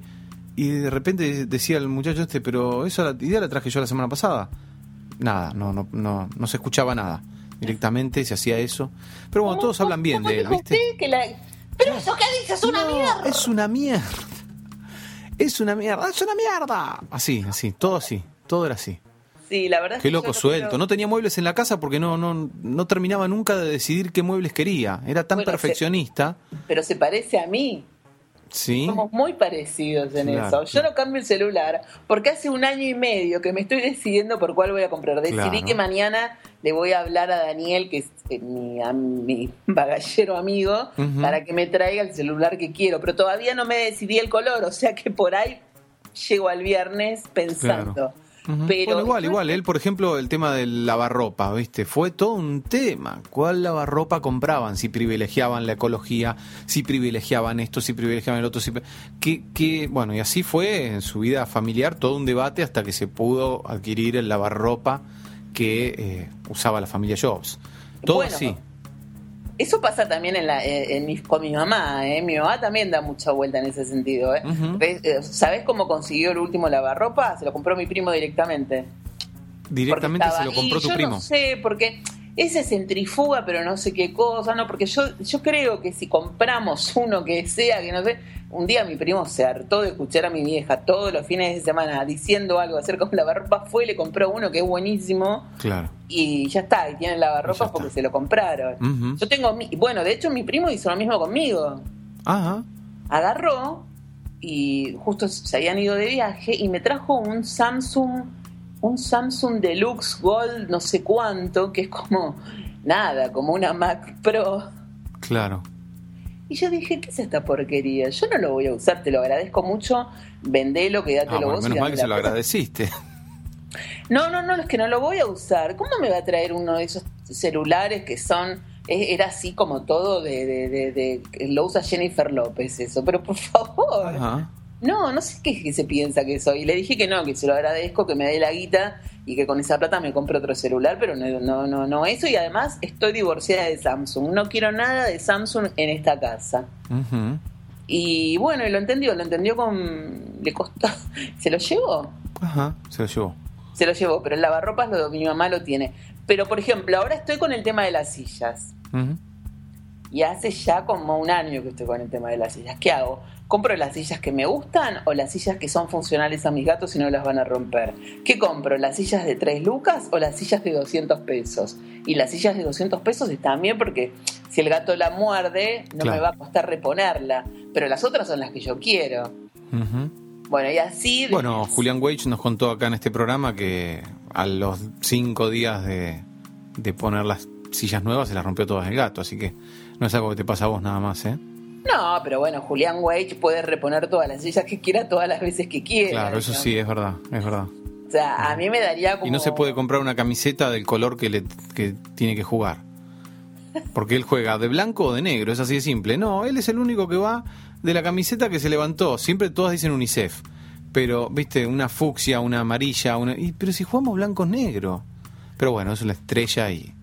Y de repente decía el muchacho este, pero esa idea la traje yo la semana pasada. Nada, no, no, no, no se escuchaba nada. Directamente se hacía eso. Pero bueno, ¿Cómo- todos hablan bien de él, ¿viste? usted que la- Pero eso que dice es una No, mierda. Es una mierda. Es una mierda, es una mierda. Así, así, todo así. Todo era así. Sí, la verdad es Qué loco no suelto. No tenía muebles en la casa porque no, no, no terminaba nunca de decidir qué muebles quería. Era tan Bueno, perfeccionista. Pero se parece a mí. Sí. Somos muy parecidos en Claro, eso. Yo claro. no cambio el celular porque hace un año y medio que me estoy decidiendo por cuál voy a comprar. Decidí Claro. que mañana le voy a hablar a Daniel, que es eh, mi, a mi [LAUGHS] bagallero amigo, para que me traiga el celular que quiero. Pero todavía no me decidí el color, o sea que por ahí llego al viernes pensando. Pero bueno, igual, igual. Él, por ejemplo, el tema del lavarropa, ¿viste? Fue todo un tema. ¿Cuál lavarropa compraban? Si privilegiaban la ecología, si privilegiaban esto, si privilegiaban el otro. Si... Que, que, bueno, y así fue en su vida familiar todo un debate hasta que se pudo adquirir el lavarropa que eh, usaba la familia Jobs. Todo Bueno, así. Eso pasa también en la, eh, en mi- con mi mamá, ¿eh? Mi mamá también da mucha vuelta en ese sentido, ¿eh? Eh, ¿Sabés cómo consiguió el último lavarropa? Se lo compró mi primo directamente. Directamente se lo compró tu yo primo. No sé, porque ese centrifuga, pero no sé qué cosa, no, porque yo, yo creo que si compramos [LAUGHS] uno que sea, que no sé, un día mi primo se hartó de escuchar a mi vieja todos los fines de semana diciendo algo acerca de lavarropa, fue y le compró uno que es buenísimo Claro. y ya está, y tiene Y lavarropa ya porque se lo compraron. Yo tengo, mi, bueno, de hecho mi primo hizo lo mismo conmigo. Ajá. Agarró y justo se habían ido de viaje y me trajo un Samsung, un Samsung Deluxe Gold no sé cuánto, que es como nada, como una Mac Pro. Claro. Y yo dije, ¿qué es esta porquería? Yo no lo voy a usar, te lo agradezco mucho, vendelo, quédatelo Ah, bueno, vos. y menos mal que se lo plata". agradeciste. No, no, no, es que no lo voy a usar. ¿Cómo me va a traer uno de esos celulares que son, era así como todo de, de, de, de- lo usa Jennifer López eso? Pero por favor. Ajá. No, no sé qué, qué se piensa que soy. Le dije que no, que se lo agradezco, que me dé la guita y que con esa plata me compre otro celular, pero no, no, no, no eso. Y además estoy divorciada de Samsung. No quiero nada de Samsung en esta casa. Y bueno, y lo entendió, lo entendió con... Le costó... [LAUGHS] ¿Se lo llevó? Ajá. Se lo llevó. Se lo llevó, pero el lavarropas lo, mi mamá lo tiene. Pero, por ejemplo, ahora estoy con el tema de las sillas. Y hace ya como un año que estoy con el tema de las sillas. ¿Qué hago? ¿Compro las sillas que me gustan o las sillas que son funcionales a mis gatos y no las van a romper? ¿Qué compro? ¿Las sillas de 3 lucas o las sillas de 200 pesos? Y las sillas de 200 pesos están bien porque si el gato la muerde no me va a costar reponerla, pero las otras son las que yo quiero. Bueno, y así... Bueno, Julián Weich nos contó acá en este programa que a los cinco días de, de poner las sillas nuevas se las rompió todas el gato, así que no es algo que te pasa a vos nada más, ¿eh? No, pero bueno, Julián Weich puede reponer todas las sillas que quiera todas las veces que quiera. Claro, eso sí, es verdad, es verdad. O sea, a mí me daría como... Y no se puede comprar una camiseta del color que, le, que tiene que jugar. Porque él juega de blanco o de negro, es así de simple. No, él es el único que va de la camiseta que se levantó. Siempre todas dicen UNICEF. Pero, viste, una fucsia, una amarilla, una... Y, pero si jugamos blanco-negro. Pero bueno, es la estrella y,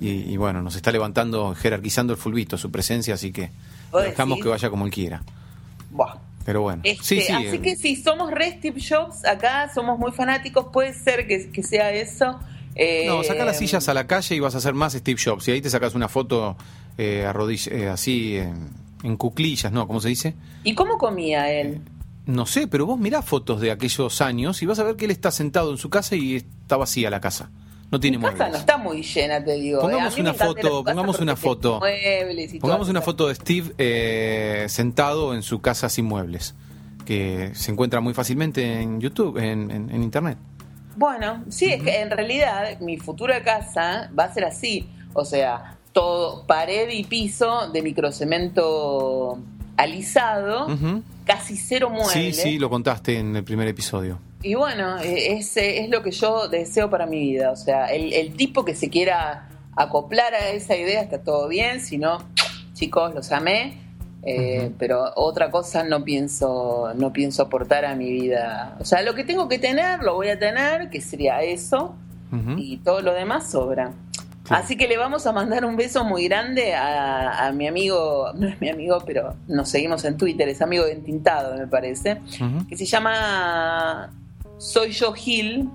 y, bueno, nos está levantando, jerarquizando el fulbito, su presencia, así que dejamos que vaya como él quiera. Pero bueno, sí, este, sí, así que si somos re Steve Jobs acá, somos muy fanáticos, puede ser que, que sea eso. no, saca las eh, sillas a la calle y vas a hacer más Steve Jobs. Y ahí te sacas una foto eh, eh así en cuclillas, ¿no? ¿Cómo se dice? ¿Y cómo comía él? No sé, pero vos mirá fotos de aquellos años y vas a ver que él está sentado en su casa y está vacía la casa. No tiene Mi casa no está muy llena, te digo. Pongamos una foto, pongamos una foto. Pongamos una foto de Steve eh, sentado en su casa sin muebles, que se encuentra muy fácilmente en YouTube, en, Internet. Bueno, sí, es que en realidad mi futura casa va a ser así. O sea, todo pared y piso de microcemento alisado, casi cero muebles. Sí, sí, lo contaste en el primer episodio. Y bueno, e, ese es lo que yo deseo para mi vida. O sea, el, tipo que se quiera acoplar a esa idea está todo bien. Si no, chicos, los amé. Eh, pero otra cosa no pienso, no pienso aportar a mi vida. O sea, lo que tengo que tener, lo voy a tener, que sería eso. Y todo lo demás sobra. Así que le vamos a mandar un beso muy grande a, mi amigo, [LAUGHS] no es mi amigo, pero nos seguimos en Twitter, es amigo de Entintado, me parece, que se llama Soy Yo Gil,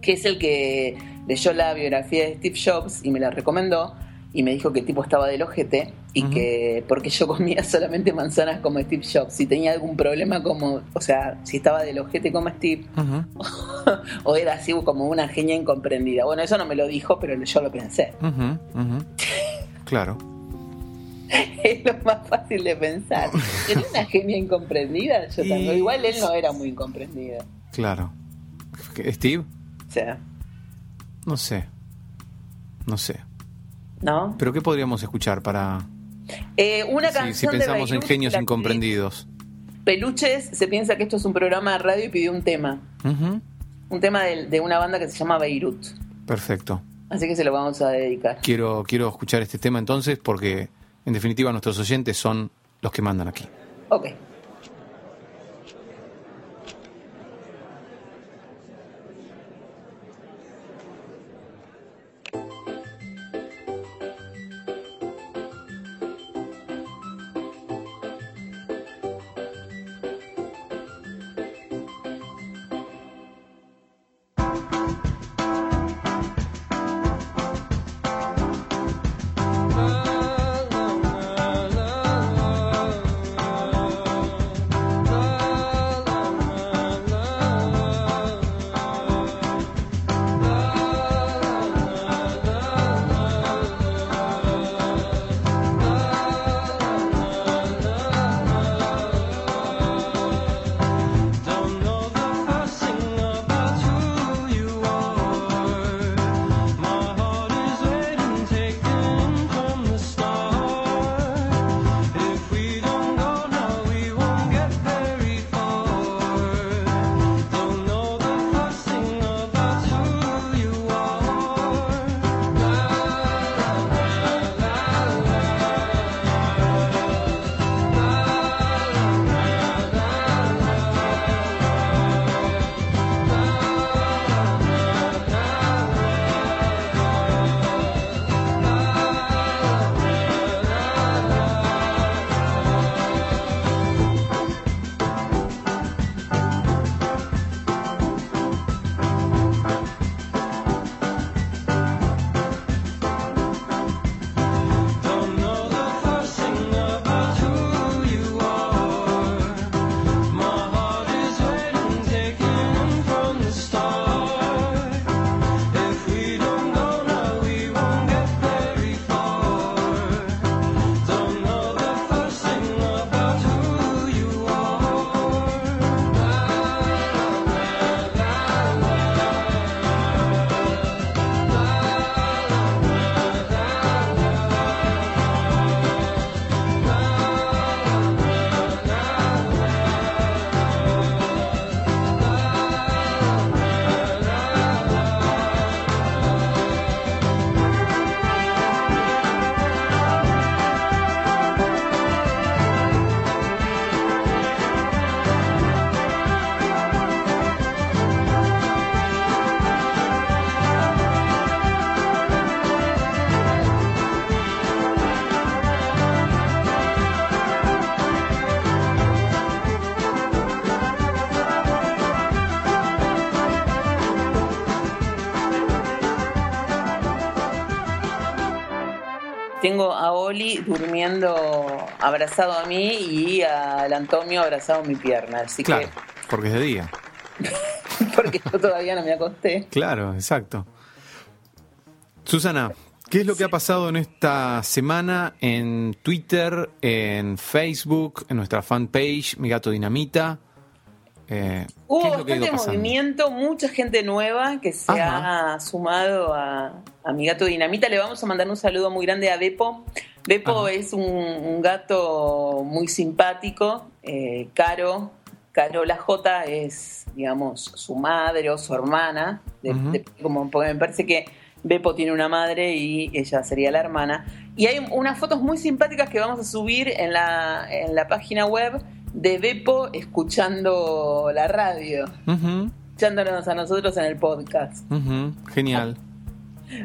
que es el que leyó la biografía de Steve Jobs y me la recomendó y me dijo que el tipo estaba del ojete y que porque yo comía [LAUGHS] solamente manzanas como Steve Jobs, si tenía algún problema como, o sea, si estaba del ojete como Steve [LAUGHS] o era así como una genia incomprendida. Bueno, eso no me lo dijo, pero yo lo pensé. [LAUGHS] claro. [LAUGHS] es lo más fácil de pensar. ¿Era una genia incomprendida? Yo Igual él no era muy incomprendida. Claro. ¿Steve? Sí. No sé. No sé. ¿No? ¿Pero qué podríamos escuchar para...? Eh, una canción si, pensamos en genios incomprendidos. Peluches se piensa que esto es un programa de radio y pidió un tema. Un tema de, una banda que se llama Beirut. Perfecto. Así que se lo vamos a dedicar. Quiero, quiero escuchar este tema entonces porque en definitiva nuestros oyentes son los que mandan aquí. Durmiendo abrazado a mí y al Antonio abrazado a mi pierna. Así Claro, porque es de día. que, [LAUGHS] porque yo todavía no me acosté. Claro, exacto. Susana, ¿qué es lo que ha pasado en esta semana en Twitter, en Facebook, en nuestra fanpage, Mi Gato Dinamita? Eh, ¿qué Hubo bastante movimiento, mucha gente nueva que se Ajá. ha sumado a, a mi gato Dinamita. Le vamos a mandar un saludo muy grande a Beppo. Beppo Ajá. es un, un gato muy simpático, eh, caro. Carola J es, digamos, su madre o su hermana. de- como, porque me parece que Beppo tiene una madre y ella sería la hermana. Y hay unas fotos muy simpáticas que vamos a subir en la, en la página web de Beppo escuchando la radio, Ujú, escuchándonos a nosotros en el podcast, Genial.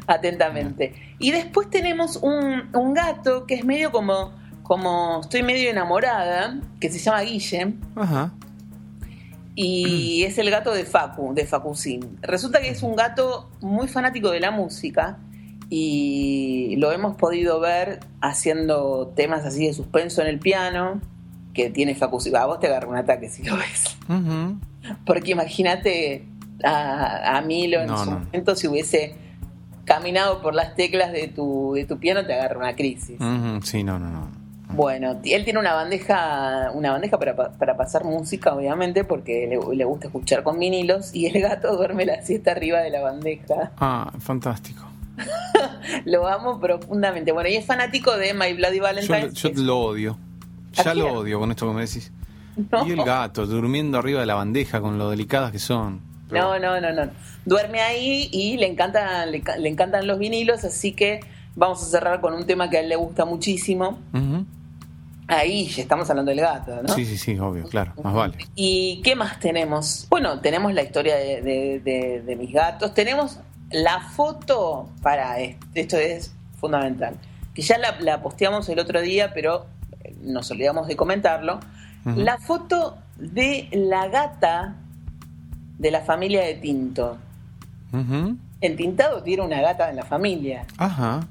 atentamente. Y después tenemos un, un gato que es medio como, como estoy medio enamorada, que se llama Guille, Ajá. y [CLEARS THROAT] es el gato de Facu, de Facucín. Resulta que es un gato muy fanático de la música y lo hemos podido ver haciendo temas así de suspenso en el piano, que tiene Facucín. A vos te agarra un ataque si lo ves. Porque imagínate a, a Milo en No, su no. momento si hubiese caminado por las teclas de tu, de tu piano te agarra una crisis. Sí, no, no, no. Bueno, él tiene una bandeja, una bandeja para, pa- para pasar música, obviamente, porque le, le gusta escuchar con vinilos y el gato duerme la siesta arriba de la bandeja. Ah, fantástico. [LAUGHS] Lo amo profundamente. Bueno, y es fanático de My Bloody Valentine. yo lo odio. ¿A Ya lo odio con esto que me decís. No. Y el gato durmiendo arriba de la bandeja con lo delicadas que son. No, no, no, no. Duerme ahí y le encantan, le, ca- le encantan los vinilos, así que vamos a cerrar con un tema que a él le gusta muchísimo. Ahí ya estamos hablando del gato, ¿no? Sí, sí, sí, obvio, claro, más vale. ¿Y qué más tenemos? Bueno, tenemos la historia de, de- de- de mis gatos. Tenemos la foto para esto, esto es fundamental. Que ya la, la posteamos el otro día, pero nos olvidamos de comentarlo. La foto de la gata de la familia de Tinto. En Tintado tiene una gata en la familia, Ajá.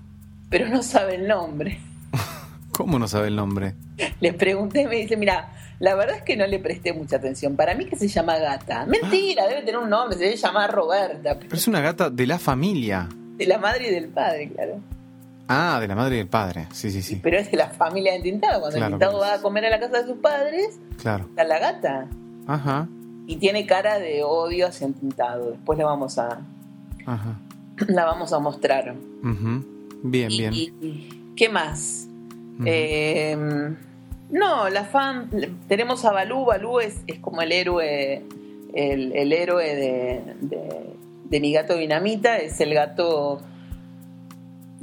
pero no sabe el nombre. [LAUGHS] ¿Cómo no sabe el nombre? Les pregunté me dice, mira, la verdad es que no le presté mucha atención. Para mí que se llama gata. Mentira, debe tener un nombre, se debe llamar Roberta. Pero es una gata de la familia. De la madre y del padre, claro. Ah, de la madre y del padre. Sí, sí, sí. Pero es de la familia de Tintado. Cuando Claro, Tintado claro. va a comer a la casa de sus padres, Claro. está la gata. Ajá. Y tiene cara de odio hacia Tintado. Después la vamos a, Ajá. [CLEARS THROAT] la vamos a mostrar. Ujú. Bien, Y- bien. y- ¿Qué más? Eh, no, la fan. Tenemos a Balú. Balú es, es como el héroe. El, el héroe de, de- de mi gato Dinamita. Es el gato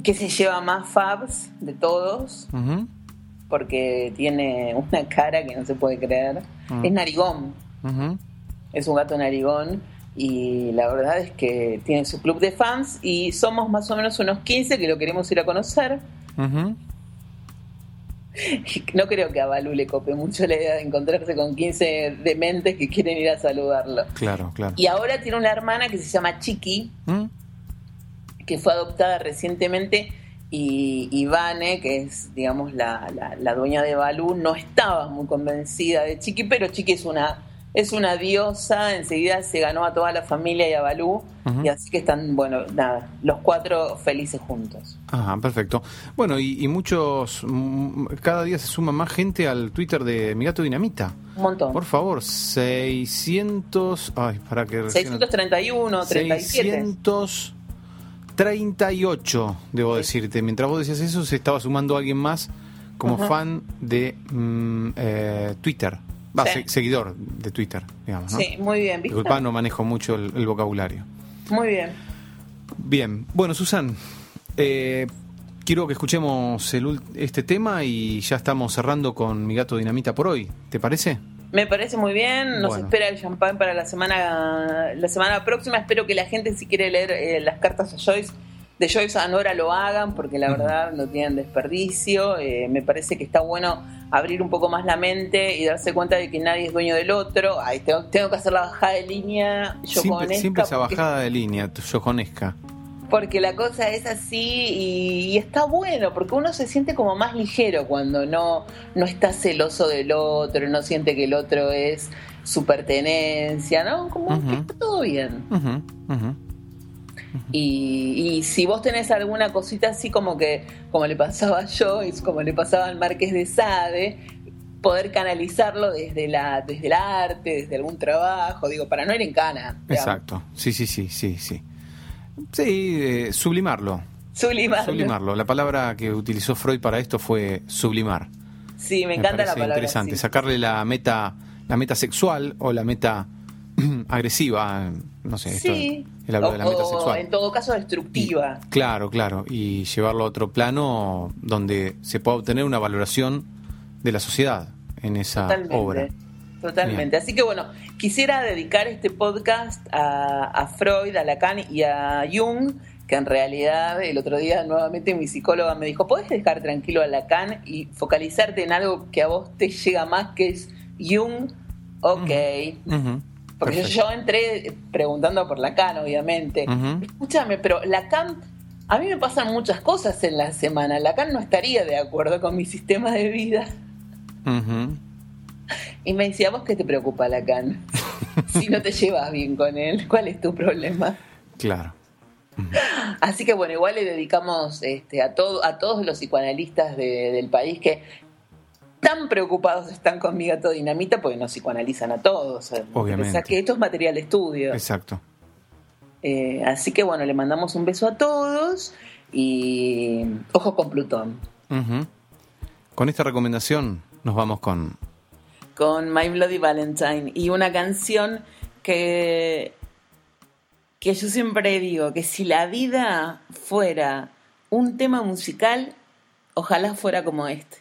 que se lleva más fabs de todos. Porque tiene una cara que no se puede creer. Mm. Es narigón. Es un gato narigón. Y la verdad es que tiene su club de fans. Y somos más o menos unos 15 que lo queremos ir a conocer. [LAUGHS] No creo que a Balú le cope mucho la idea de encontrarse con 15 dementes que quieren ir a saludarlo. Claro, claro. Y ahora tiene una hermana que se llama Chiqui, ¿Mm? Que fue adoptada recientemente, y Ivane, que es, digamos, la, la- la dueña de Balú, no estaba muy convencida de Chiqui, pero Chiqui es una, es una diosa, enseguida se ganó a toda la familia y a Balú, y así que están, bueno, nada, los cuatro felices juntos. Ajá, perfecto. Bueno, y, y muchos, mm, cada día se suma más gente al Twitter de Mi Gato Dinamita. Un montón. Por favor, 600... Ay, para que... recién- 631, 37. 638, debo decirte. Mientras vos decías eso, se estaba sumando alguien más como Ajá. fan de mm, eh, Twitter. Va, Sí. se- seguidor de Twitter, digamos, ¿no? Sí, muy bien, ¿viste? Disculpa, no manejo mucho el, el vocabulario. Muy bien. Bien, bueno, Susan, eh, quiero que escuchemos el este tema y ya estamos cerrando con mi gato dinamita por hoy. ¿Te parece? Me parece muy bien. Nos Bueno. espera el champán para la semana la semana próxima. Espero que la gente si quiere leer eh, las cartas a Joyce de Joyce a Nora lo hagan porque la verdad no tienen desperdicio. Eh, me parece que está bueno abrir un poco más la mente y darse cuenta de que nadie es dueño del otro. Ay, tengo, tengo que hacer la bajada de línea Siempre, siempre esa bajada de línea, yoconesca. Porque la cosa es así y, está bueno, porque uno se siente como más ligero cuando no, no está celoso del otro, no siente que el otro es su pertenencia, ¿no? Como que está todo bien. Y, y, si vos tenés alguna cosita así como que, como le pasaba a Joyce, como le pasaba al Marqués de Sade, poder canalizarlo desde la desde el arte, desde algún trabajo, digo, para no ir en cana. Exacto, sí, sí, sí, sí, sí. Sí, eh, sublimarlo. Sublimarlo. Sublimarlo. La palabra que utilizó Freud para esto fue sublimar. Sí, me encanta la palabra. Interesante, sacarle la meta, la meta sexual o la meta [CLEARS THROAT] agresiva, no sé, sí. de la meta sexual. en todo caso destructiva. claro, claro, y llevarlo a otro plano donde se pueda obtener una valoración de la sociedad en esa obra. Totalmente. Así que bueno, quisiera dedicar este podcast a, Freud, a Lacan y a Jung, que en realidad el otro día nuevamente mi psicóloga me dijo, ¿puedes dejar tranquilo a Lacan y focalizarte en algo que a vos te llega más, que es Jung? Ok. Porque yo entré preguntando por Lacan, obviamente. Escúchame, pero Lacan, a mí me pasan muchas cosas en la semana. Lacan no estaría de acuerdo con mi sistema de vida. [LAUGHS] Y me decía, ¿vos qué te preocupa Lacan? [LAUGHS] si no te llevas bien con él, ¿cuál es tu problema? Claro. [GASPS] Así que bueno, igual le dedicamos este, a, todo, a todos los psicoanalistas del país que tan preocupados están con mi gato dinamita porque nos psicoanalizan a todos. Obviamente. O sea que esto es material de estudio. Exacto. Eh, así que bueno, le mandamos un beso a todos y ojo con Plutón. Con esta recomendación nos vamos con... Con My Bloody Valentine y una canción que, que yo siempre digo que si la vida fuera un tema musical, ojalá fuera como este.